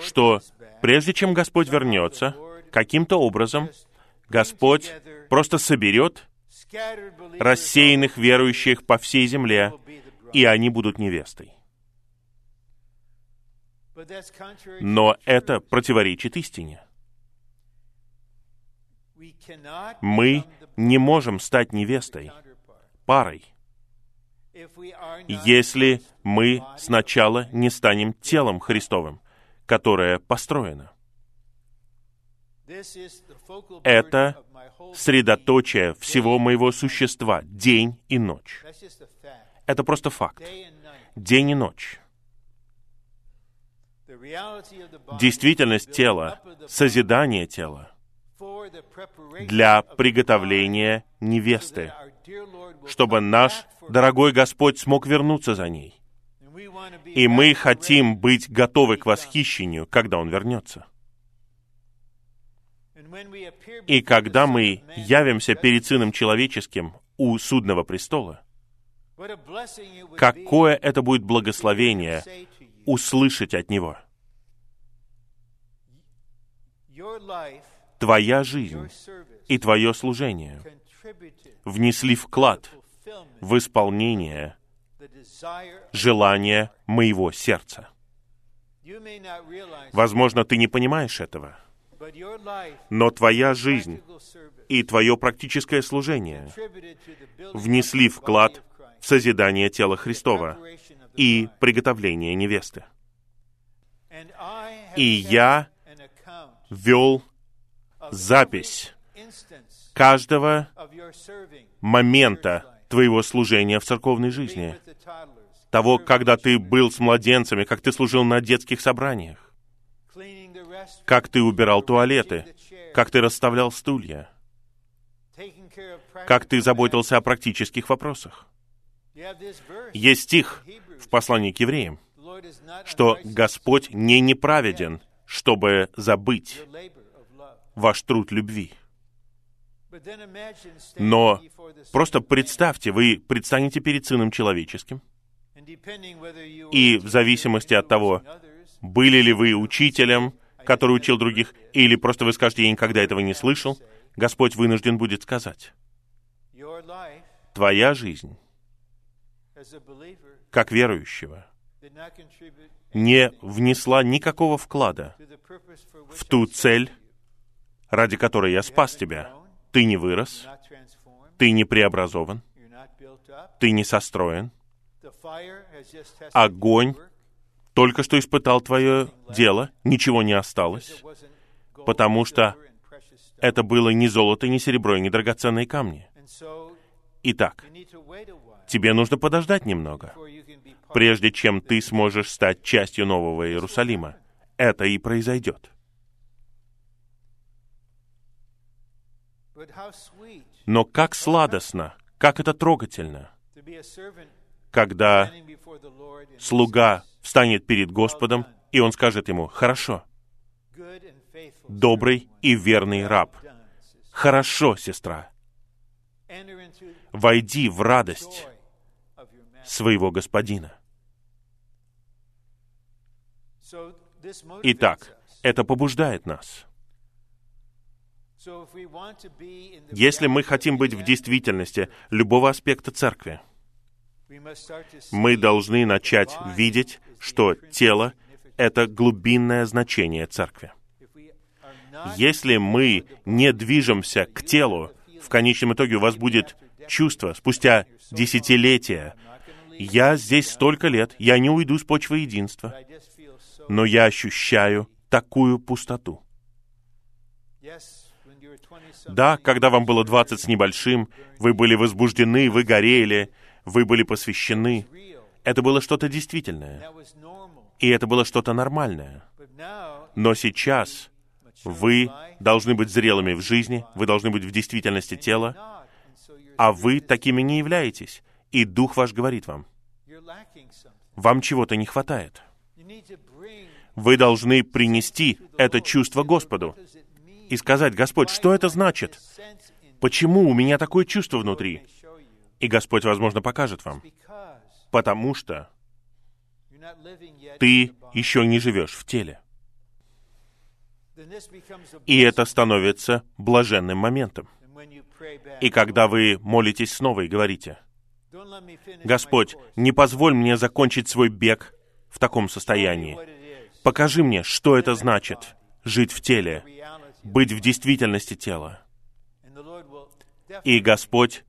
что прежде чем Господь вернется, каким-то образом Господь просто соберет рассеянных верующих по всей земле, и они будут невестой. Но это противоречит истине. Мы не можем стать невестой, парой, если мы сначала не станем телом Христовым, которое построено. Это средоточие всего моего существа, день и ночь. Это просто факт. День и ночь. Действительность тела, созидание тела для приготовления невесты, чтобы наш дорогой Господь смог вернуться за ней. И мы хотим быть готовы к восхищению, когда Он вернется. И когда мы явимся перед Сыном Человеческим у судного престола, какое это будет благословение услышать от Него. Твоя жизнь и твое служение внесли вклад в исполнение желания моего сердца. Возможно, ты не понимаешь этого, но твоя жизнь и твое практическое служение внесли вклад в созидание тела Христова и приготовление невесты. И я вел запись каждого момента твоего служения в церковной жизни, того, когда ты был с младенцами, как ты служил на детских собраниях, как ты убирал туалеты, как ты расставлял стулья, как ты заботился о практических вопросах. Есть стих в послании к евреям, что Господь не неправеден, чтобы забыть ваш труд любви. Но просто представьте, вы предстанете перед Сыном Человеческим, и в зависимости от того, были ли вы учителем, который учил других, или просто вы скажете, я никогда этого не слышал, Господь вынужден будет сказать, твоя жизнь, как верующего, не внесла никакого вклада в ту цель, ради которой я спас тебя. Ты не вырос, ты не преобразован, ты не состроен. Огонь только что испытал твое дело, ничего не осталось, потому что это было не золото, не серебро и не драгоценные камни. Итак, тебе нужно подождать немного, прежде чем ты сможешь стать частью Нового Иерусалима. Это и произойдет. Но как сладостно, как это трогательно. когда слуга встанет перед Господом, и он скажет ему, «Хорошо, добрый и верный раб. Хорошо, сестра, войди в радость своего господина». Итак, это побуждает нас. Если мы хотим быть в действительности любого аспекта церкви, мы должны начать видеть, что тело — это глубинное значение церкви. Если мы не движемся к телу, в конечном итоге у вас будет чувство спустя десятилетия. Я здесь столько лет, я не уйду с почвы единства, но я ощущаю такую пустоту. Да, когда вам было двадцать с небольшим, вы были возбуждены, вы горели, вы были посвящены. Это было что-то действительное. И это было что-то нормальное. Но сейчас вы должны быть зрелыми в жизни, вы должны быть в действительности тела, а вы такими не являетесь. И Дух ваш говорит вам, вам чего-то не хватает. Вы должны принести это чувство Господу и сказать, Господь, что это значит? Почему у меня такое чувство внутри? И Господь, возможно, покажет вам. Потому что ты еще не живешь в теле. И это становится блаженным моментом. И когда вы молитесь снова и говорите, «Господь, не позволь мне закончить свой бег в таком состоянии. Покажи мне, что это значит — жить в теле, быть в действительности тела». И Господь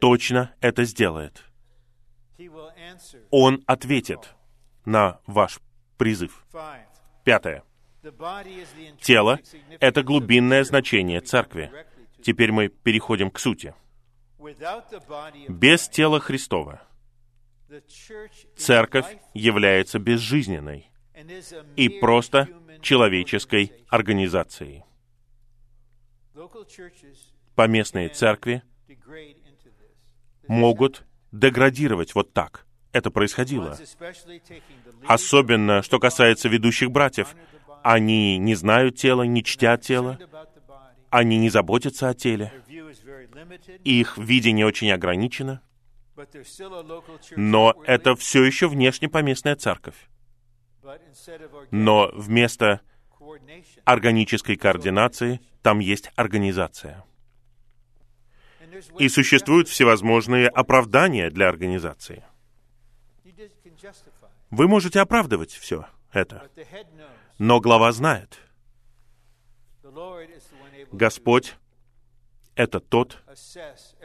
точно это сделает. Он ответит на ваш призыв. Пятое. Тело — это глубинное значение церкви. Теперь мы переходим к сути. Без тела Христова церковь является безжизненной и просто человеческой организацией. Поместные церкви могут деградировать вот так. Это происходило. Особенно, что касается ведущих братьев. Они не знают тела, не чтят тело, они не заботятся о теле. Их видение очень ограничено. Но это все еще внешне поместная церковь. Но вместо органической координации там есть организация. И существуют всевозможные оправдания для организации. Вы можете оправдывать все это. Но глава знает. Господь — это тот,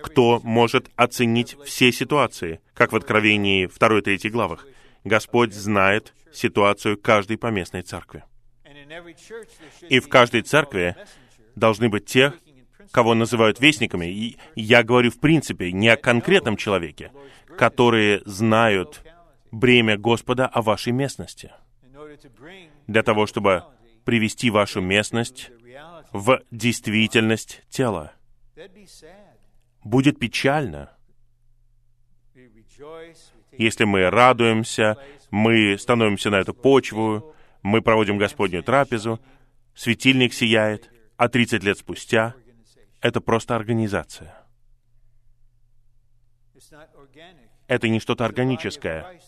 кто может оценить все ситуации, как в Откровении 2-3 главах. Господь знает ситуацию каждой поместной церкви. И в каждой церкви должны быть те, кого называют вестниками, и я говорю в принципе не о конкретном человеке, которые знают бремя Господа о вашей местности, для того, чтобы привести вашу местность в действительность тела. Будет печально, если мы радуемся, мы становимся на эту почву, мы проводим Господнюю трапезу, светильник сияет, а 30 лет спустя это просто организация. Это не что-то органическое.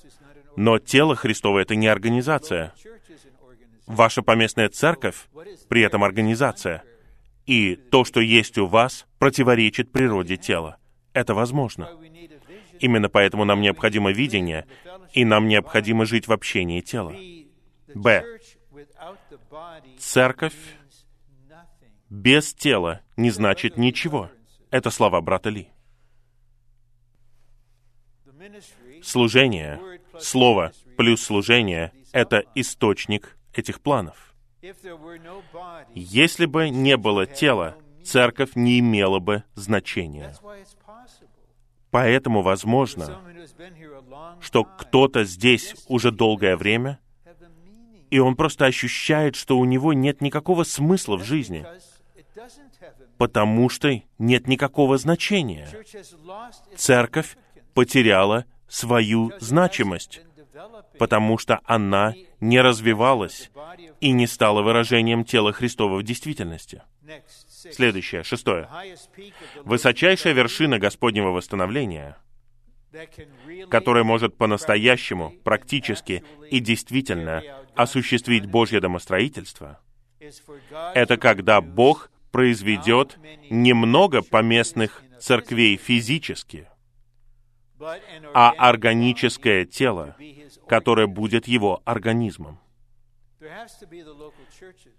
Но тело Христово — это не организация. Ваша поместная церковь при этом организация. И то, что есть у вас, противоречит природе тела. Это возможно. Именно поэтому нам необходимо видение, и нам необходимо жить в общении тела. Б. Церковь без тела не значит ничего. Это слова брата Ли. Служение, слово плюс служение — это источник этих планов. Если бы не было тела, церковь не имела бы значения. Поэтому возможно, что кто-то здесь уже долгое время, и он просто ощущает, что у него нет никакого смысла в жизни — потому что нет никакого значения. Церковь потеряла свою значимость, потому что она не развивалась и не стала выражением тела Христова в действительности. Следующее, шестое. Высочайшая вершина Господнего восстановления, которая может по-настоящему, практически и действительно осуществить Божье домостроительство, это когда Бог произведет немного поместных церквей физически, а органическое тело, которое будет его организмом.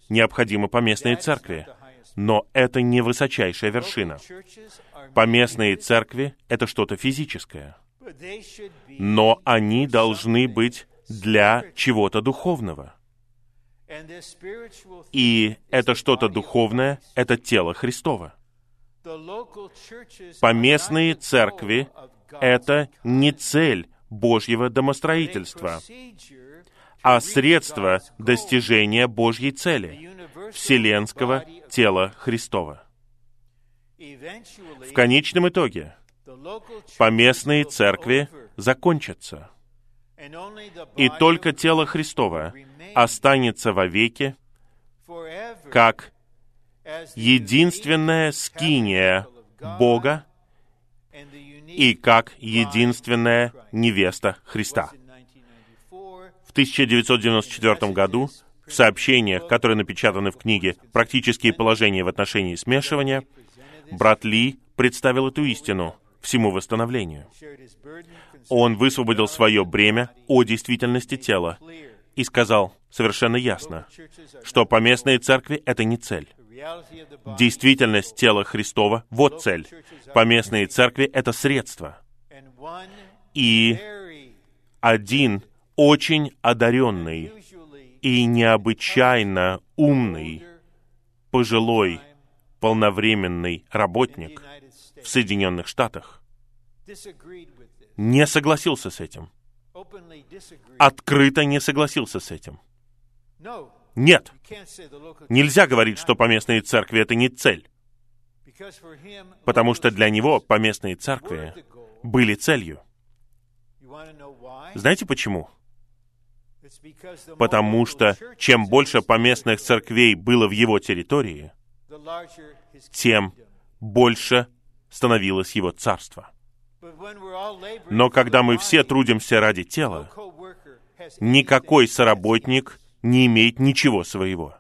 Необходимы поместные церкви, но это не высочайшая вершина. Поместные церкви — это что-то физическое. Но они должны быть для чего-то духовного. И это что-то духовное — это тело Христова. Поместные церкви — это не цель Божьего домостроительства, а средство достижения Божьей цели — вселенского тела Христова. В конечном итоге поместные церкви закончатся, и только тело Христова останется вовеки как единственная скиния Бога и как единственная невеста Христа. В 1994 году в сообщениях, которые напечатаны в книге «Практические положения в отношении смешивания», брат Ли представил эту истину всему восстановлению. Он высвободил свое бремя о действительности тела и сказал совершенно ясно, что поместные церкви — это не цель. Действительность тела Христова — вот цель. Поместные церкви — это средство. И один очень одаренный и необычайно умный, пожилой, полновременный работник в Соединенных Штатах не согласился с этим открыто не согласился с этим. Нет. Нельзя говорить, что поместные церкви — это не цель. Потому что для него поместные церкви были целью. Знаете почему? Потому что чем больше поместных церквей было в его территории, тем больше становилось его царство. Но когда мы все трудимся ради тела, никакой соработник не имеет ничего своего.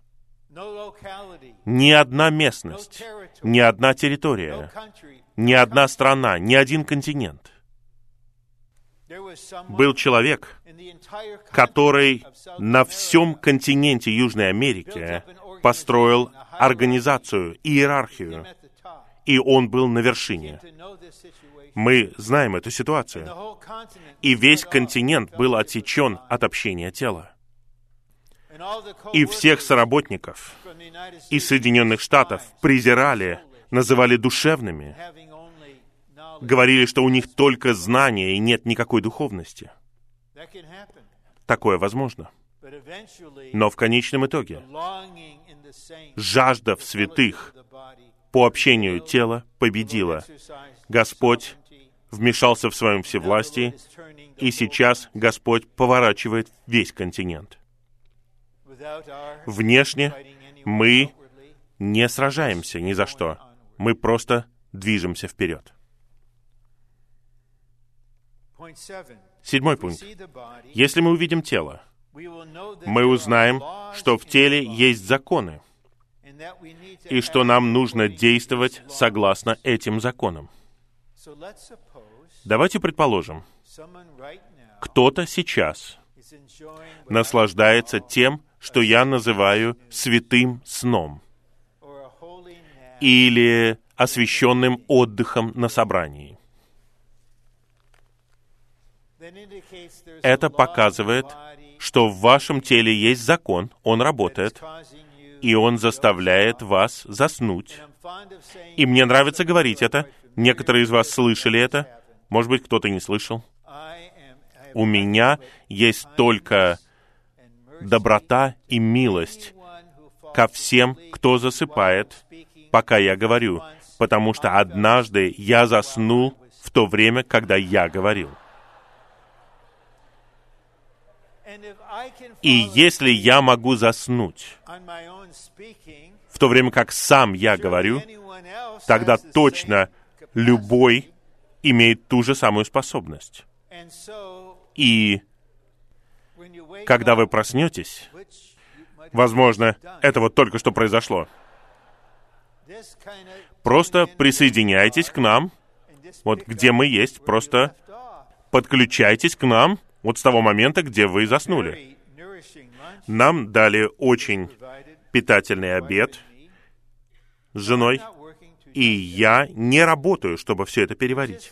Ни одна местность, ни одна территория, ни одна страна, ни один континент. Был человек, который на всем континенте Южной Америки построил организацию, иерархию, и он был на вершине. Мы знаем эту ситуацию. И весь континент был отсечен от общения тела. И всех соработников из Соединенных Штатов презирали, называли душевными, говорили, что у них только знания и нет никакой духовности. Такое возможно. Но в конечном итоге жажда в святых по общению тела победила. Господь вмешался в своем всевластии, и сейчас Господь поворачивает весь континент. Внешне мы не сражаемся ни за что. Мы просто движемся вперед. Седьмой пункт. Если мы увидим тело, мы узнаем, что в теле есть законы, и что нам нужно действовать согласно этим законам. Давайте предположим, кто-то сейчас наслаждается тем, что я называю святым сном или освященным отдыхом на собрании. Это показывает, что в вашем теле есть закон, он работает, и он заставляет вас заснуть. И мне нравится говорить это. Некоторые из вас слышали это. Может быть, кто-то не слышал. У меня есть только доброта и милость ко всем, кто засыпает, пока я говорю, потому что однажды я заснул в то время, когда я говорил. И если я могу заснуть в то время как сам я говорю, тогда точно любой имеет ту же самую способность. И когда вы проснетесь, возможно, это вот только что произошло, просто присоединяйтесь к нам, вот где мы есть, просто подключайтесь к нам вот с того момента, где вы заснули. Нам дали очень питательный обед с женой, и я не работаю, чтобы все это переварить.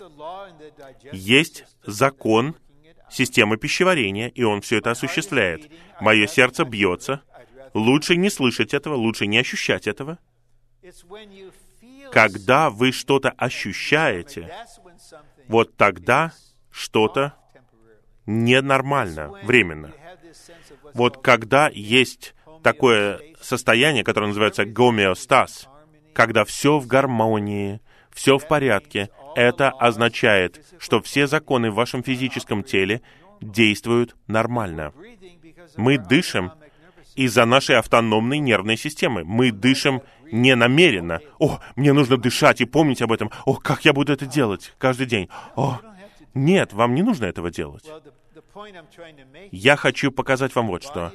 Есть закон системы пищеварения, и он все это осуществляет. Мое сердце бьется. Лучше не слышать этого, лучше не ощущать этого. Когда вы что-то ощущаете, вот тогда что-то ненормально, временно. Вот когда есть такое состояние, которое называется гомеостаз, когда все в гармонии, все в порядке, это означает, что все законы в вашем физическом теле действуют нормально. Мы дышим из-за нашей автономной нервной системы. Мы дышим не намеренно. О, мне нужно дышать и помнить об этом. О, как я буду это делать каждый день. О, нет, вам не нужно этого делать. Я хочу показать вам вот что.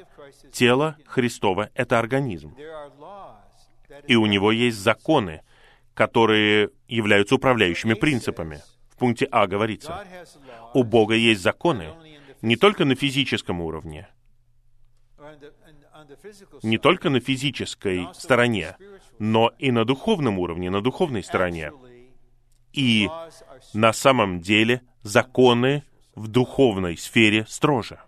Тело Христово — это организм. И у него есть законы, которые являются управляющими принципами. В пункте А говорится, у Бога есть законы не только на физическом уровне, не только на физической стороне, но и на духовном уровне, на духовной стороне. И на самом деле законы в духовной сфере строже.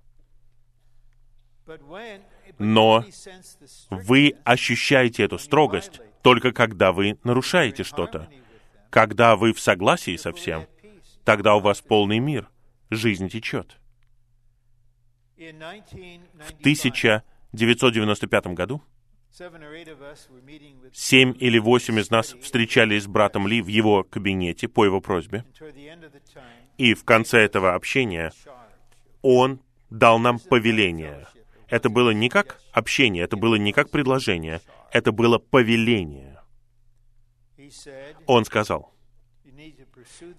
Но вы ощущаете эту строгость только когда вы нарушаете что-то. Когда вы в согласии со всем, тогда у вас полный мир, жизнь течет. В 1995 году семь или восемь из нас встречались с братом Ли в его кабинете по его просьбе. И в конце этого общения он дал нам повеление. Это было не как общение, это было не как предложение, это было повеление. Он сказал,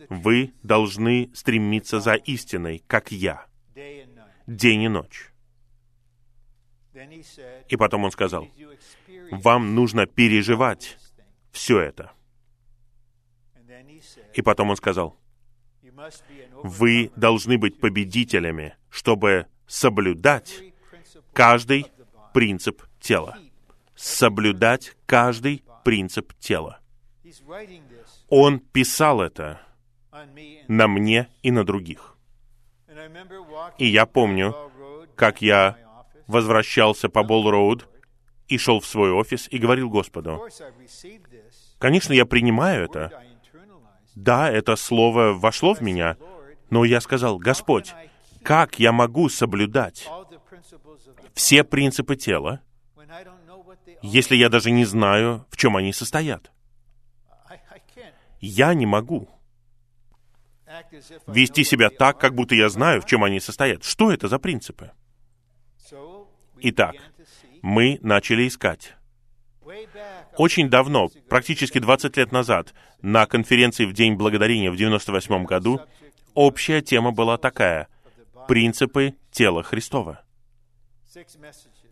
вы должны стремиться за истиной, как я, день и ночь. И потом он сказал, вам нужно переживать все это. И потом он сказал, вы должны быть победителями, чтобы соблюдать каждый принцип тела. Соблюдать каждый принцип тела. Он писал это на мне и на других. И я помню, как я возвращался по Болл-Роуд и шел в свой офис и говорил Господу, «Конечно, я принимаю это, да, это слово вошло в меня, но я сказал, Господь, как я могу соблюдать все принципы тела, если я даже не знаю, в чем они состоят? Я не могу вести себя так, как будто я знаю, в чем они состоят. Что это за принципы? Итак, мы начали искать очень давно, практически 20 лет назад, на конференции в День Благодарения в 98 году, общая тема была такая — принципы тела Христова.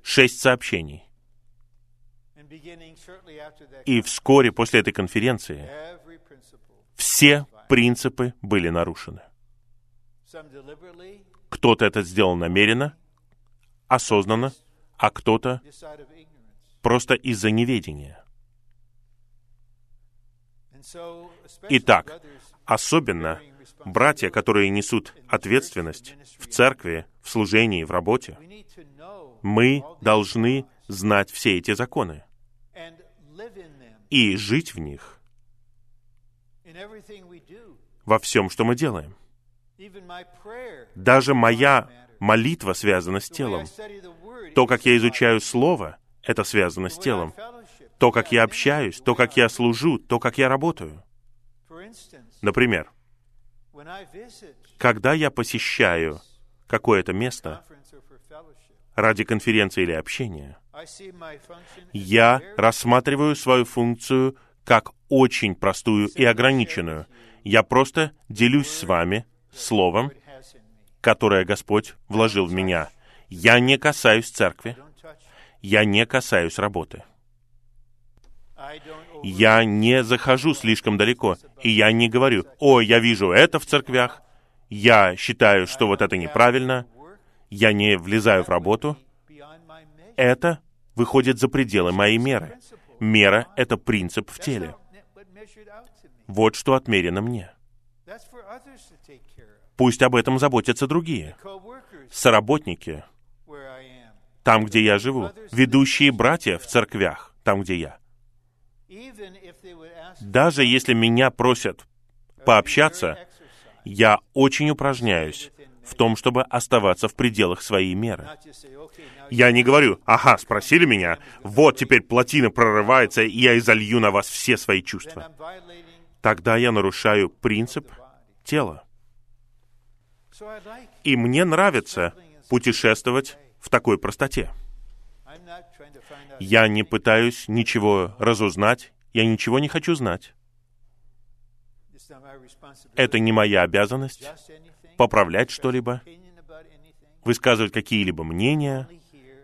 Шесть сообщений. И вскоре после этой конференции все принципы были нарушены. Кто-то это сделал намеренно, осознанно, а кто-то просто из-за неведения. Итак, особенно братья, которые несут ответственность в церкви, в служении, в работе, мы должны знать все эти законы и жить в них во всем, что мы делаем. Даже моя молитва связана с телом. То, как я изучаю Слово, это связано с телом то, как я общаюсь, то, как я служу, то, как я работаю. Например, Когда я посещаю какое-то место ради конференции или общения, я рассматриваю свою функцию как очень простую и ограниченную. Я просто делюсь с вами словом, которое Господь вложил в меня. Я не касаюсь церкви, я не касаюсь работы. Я не захожу слишком далеко, и я не говорю, «О, я вижу это в церквях, я считаю, что вот это неправильно», я не влезаю в работу. Это выходит за пределы моей меры. Мера — это принцип в теле. Вот что отмерено мне. Пусть об этом заботятся другие. Соработники, там, где я живу, ведущие братья в церквях, там, где я. Даже если меня просят пообщаться, я очень упражняюсь в том, чтобы оставаться в пределах своей меры. Я не говорю, ага, спросили меня, вот теперь плотина прорывается, и я изолью на вас все свои чувства. Тогда я нарушаю принцип тела. И мне нравится путешествовать в такой простоте. Я не пытаюсь ничего разузнать, я ничего не хочу знать. Это не моя обязанность поправлять что-либо, высказывать какие-либо мнения.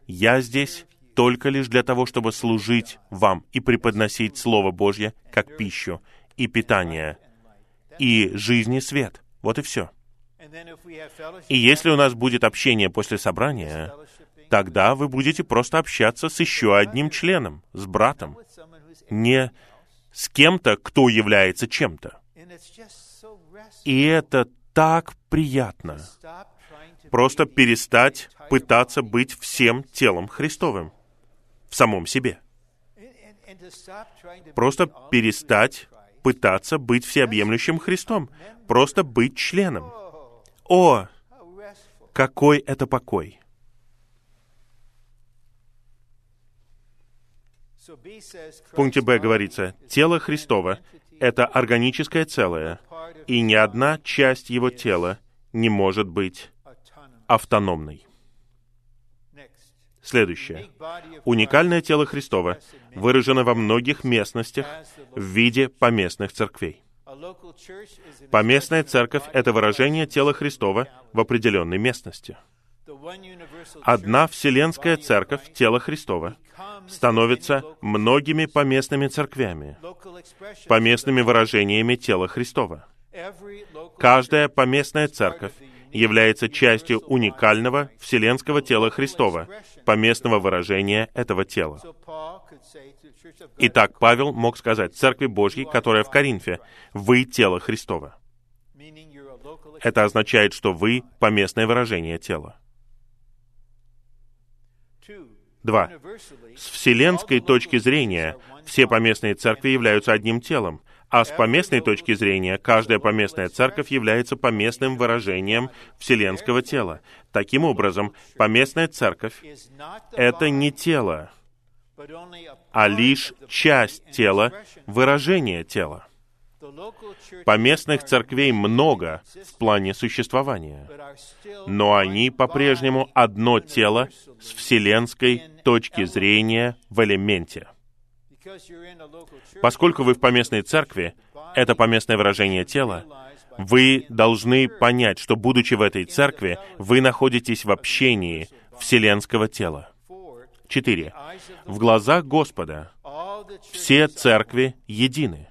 Я здесь только лишь для того, чтобы служить вам и преподносить Слово Божье как пищу и питание, и жизни свет. Вот и все. И если у нас будет общение после собрания, тогда вы будете просто общаться с еще одним членом, с братом, не с кем-то, кто является чем-то. И это так приятно. Просто перестать пытаться быть всем телом Христовым в самом себе. Просто перестать пытаться быть всеобъемлющим Христом. Просто быть членом. О, какой это покой! В пункте Б говорится, тело Христова — это органическое целое, и ни одна часть его тела не может быть автономной. Следующее. Уникальное тело Христова выражено во многих местностях в виде поместных церквей. Поместная церковь — это выражение тела Христова в определенной местности. Одна Вселенская Церковь, тело Христова, становится многими поместными церквями, поместными выражениями тела Христова. Каждая поместная церковь является частью уникального вселенского тела Христова, поместного выражения этого тела. Итак, Павел мог сказать Церкви Божьей, которая в Коринфе, «Вы — тело Христова». Это означает, что вы — поместное выражение тела. Два. С вселенской точки зрения все поместные церкви являются одним телом, а с поместной точки зрения каждая поместная церковь является поместным выражением вселенского тела. Таким образом, поместная церковь — это не тело, а лишь часть тела, выражение тела. Поместных церквей много в плане существования, но они по-прежнему одно тело с вселенской точки зрения в элементе. Поскольку вы в поместной церкви, это поместное выражение тела, вы должны понять, что, будучи в этой церкви, вы находитесь в общении вселенского тела. Четыре. В глазах Господа все церкви едины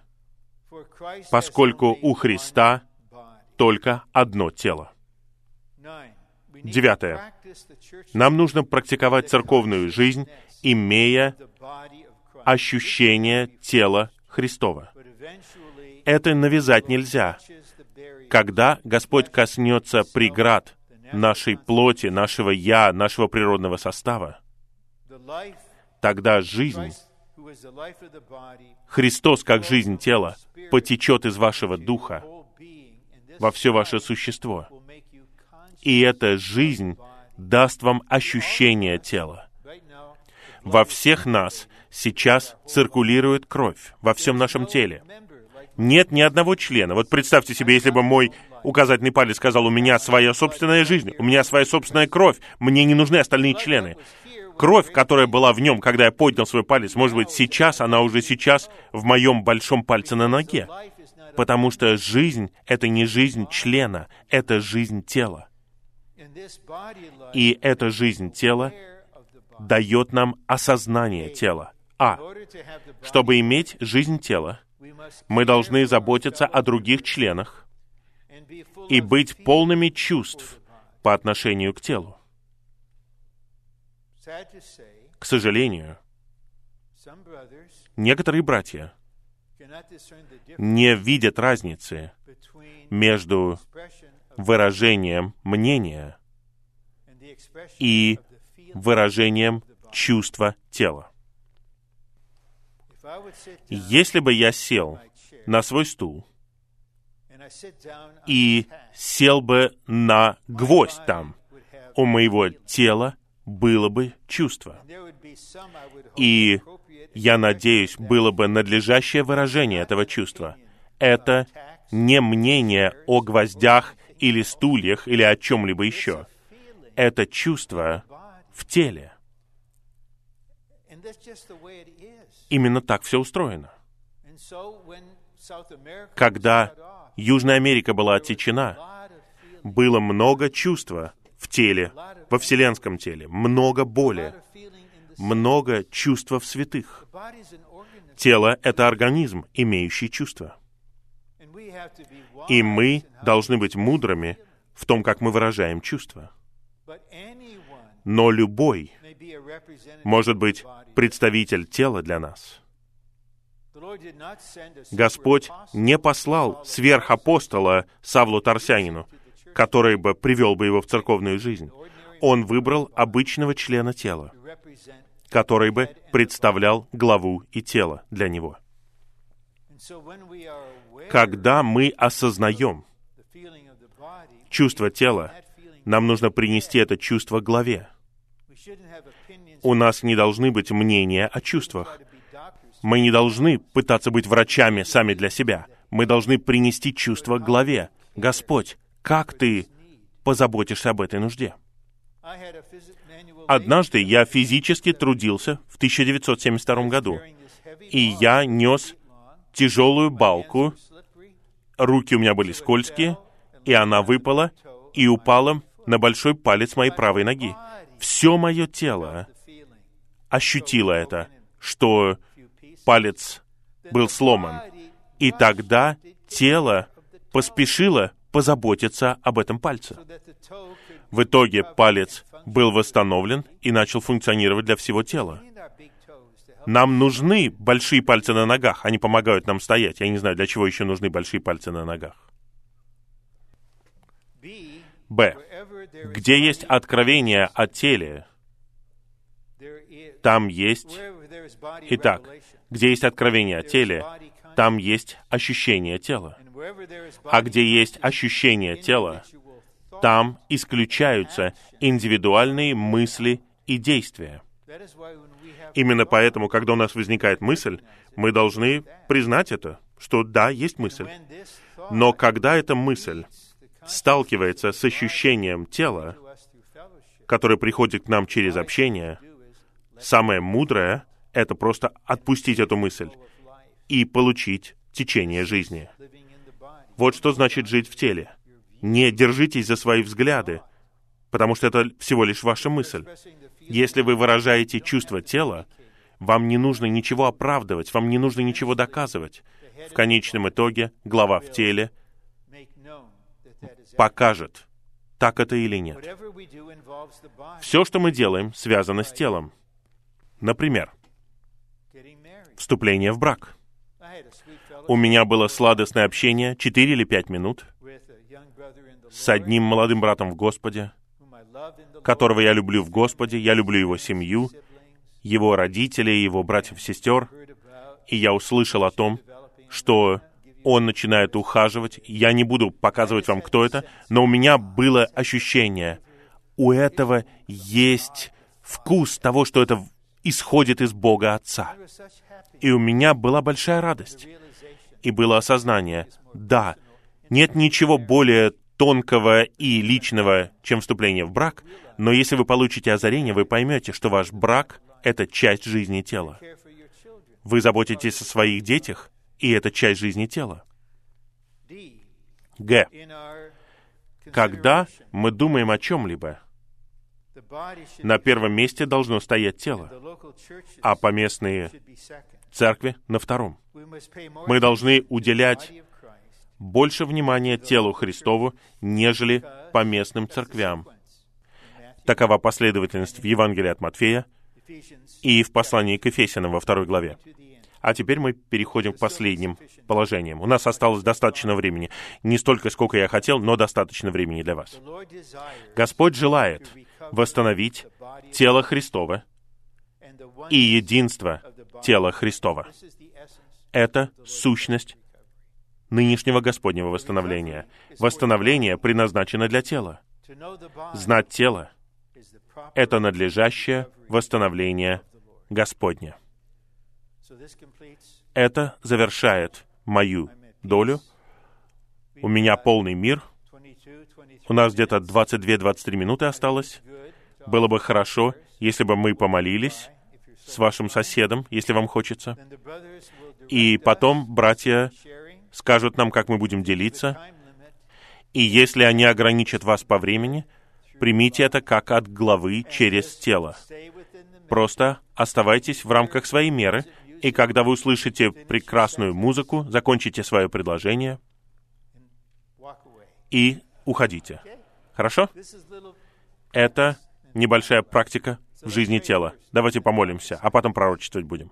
поскольку у Христа только одно тело. Девятое. Нам нужно практиковать церковную жизнь, имея ощущение тела Христова. Это навязать нельзя. Когда Господь коснется преград нашей плоти, нашего «я», нашего природного состава, тогда жизнь Христос, как жизнь тела, потечет из вашего духа во все ваше существо. И эта жизнь даст вам ощущение тела. Во всех нас сейчас циркулирует кровь, во всем нашем теле. Нет ни одного члена. Вот представьте себе, если бы мой указательный палец сказал, у меня своя собственная жизнь, у меня своя собственная кровь, мне не нужны остальные члены. Кровь, которая была в нем, когда я поднял свой палец, может быть, сейчас, она уже сейчас в моем большом пальце на ноге. Потому что жизнь — это не жизнь члена, это жизнь тела. И эта жизнь тела дает нам осознание тела. А. Чтобы иметь жизнь тела, мы должны заботиться о других членах и быть полными чувств по отношению к телу. К сожалению, некоторые братья не видят разницы между выражением мнения и выражением чувства тела. Если бы я сел на свой стул и сел бы на гвоздь там, у моего тела было бы чувство. И, я надеюсь, было бы надлежащее выражение этого чувства. Это не мнение о гвоздях или стульях или о чем-либо еще. Это чувство в теле. Именно так все устроено. Когда Южная Америка была отсечена, было много чувства в теле, во вселенском теле, много боли, много чувства в святых. Тело — это организм, имеющий чувства. И мы должны быть мудрыми в том, как мы выражаем чувства. Но любой может быть представитель тела для нас. Господь не послал сверхапостола Савлу Тарсянину, который бы привел бы его в церковную жизнь. Он выбрал обычного члена тела, который бы представлял главу и тело для него. Когда мы осознаем чувство тела, нам нужно принести это чувство главе. У нас не должны быть мнения о чувствах. Мы не должны пытаться быть врачами сами для себя. Мы должны принести чувство главе. Господь, как ты позаботишься об этой нужде? Однажды я физически трудился в 1972 году, и я нес тяжелую балку, руки у меня были скользкие, и она выпала и упала на большой палец моей правой ноги. Все мое тело ощутило это, что палец был сломан. И тогда тело поспешило позаботиться об этом пальце. В итоге палец был восстановлен и начал функционировать для всего тела. Нам нужны большие пальцы на ногах, они помогают нам стоять. Я не знаю, для чего еще нужны большие пальцы на ногах. Б. Где есть откровение о теле, там есть... Итак, где есть откровение о теле, там есть ощущение тела. А где есть ощущение тела, там исключаются индивидуальные мысли и действия. Именно поэтому, когда у нас возникает мысль, мы должны признать это, что да, есть мысль. Но когда эта мысль сталкивается с ощущением тела, которое приходит к нам через общение, самое мудрое — это просто отпустить эту мысль и получить течение жизни. Вот что значит жить в теле. Не держитесь за свои взгляды, потому что это всего лишь ваша мысль. Если вы выражаете чувство тела, вам не нужно ничего оправдывать, вам не нужно ничего доказывать. В конечном итоге глава в теле покажет, так это или нет. Все, что мы делаем, связано с телом. Например, вступление в брак. У меня было сладостное общение, 4 или 5 минут, с одним молодым братом в Господе, которого я люблю в Господе, я люблю его семью, его родителей, его братьев и сестер, и я услышал о том, что он начинает ухаживать. Я не буду показывать вам, кто это, но у меня было ощущение, у этого есть вкус того, что это исходит из Бога Отца. И у меня была большая радость. и было осознание, да, нет ничего более тонкого и личного, чем вступление в брак, но если вы получите озарение, вы поймете, что ваш брак — это часть жизни тела. Вы заботитесь о своих детях, и это часть жизни тела. Г. Когда мы думаем о чем-либо, на первом месте должно стоять тело, а поместные церкви на втором. Мы должны уделять больше внимания телу Христову, нежели поместным церквям. Такова последовательность в Евангелии от Матфея и в послании к Ефесянам во второй главе. А теперь мы переходим к последним положениям. У нас осталось достаточно времени. Не столько, сколько я хотел, но достаточно времени для вас. Господь желает восстановить тело Христово и единство тела Христова. Это сущность нынешнего Господнего восстановления. Восстановление предназначено для тела. Знать тело — это надлежащее восстановление Господне. Это завершает мою долю. У меня полный мир. У нас где-то 22-23 минуты осталось. Было бы хорошо, если бы мы помолились с вашим соседом, если вам хочется. И потом братья скажут нам, как мы будем делиться. И если они ограничат вас по времени, примите это как от главы через тело. Просто оставайтесь в рамках своей меры, и когда вы услышите прекрасную музыку, закончите свое предложение и уходите. Хорошо? Это небольшая практика в жизни тела. Давайте помолимся, а потом пророчествовать будем.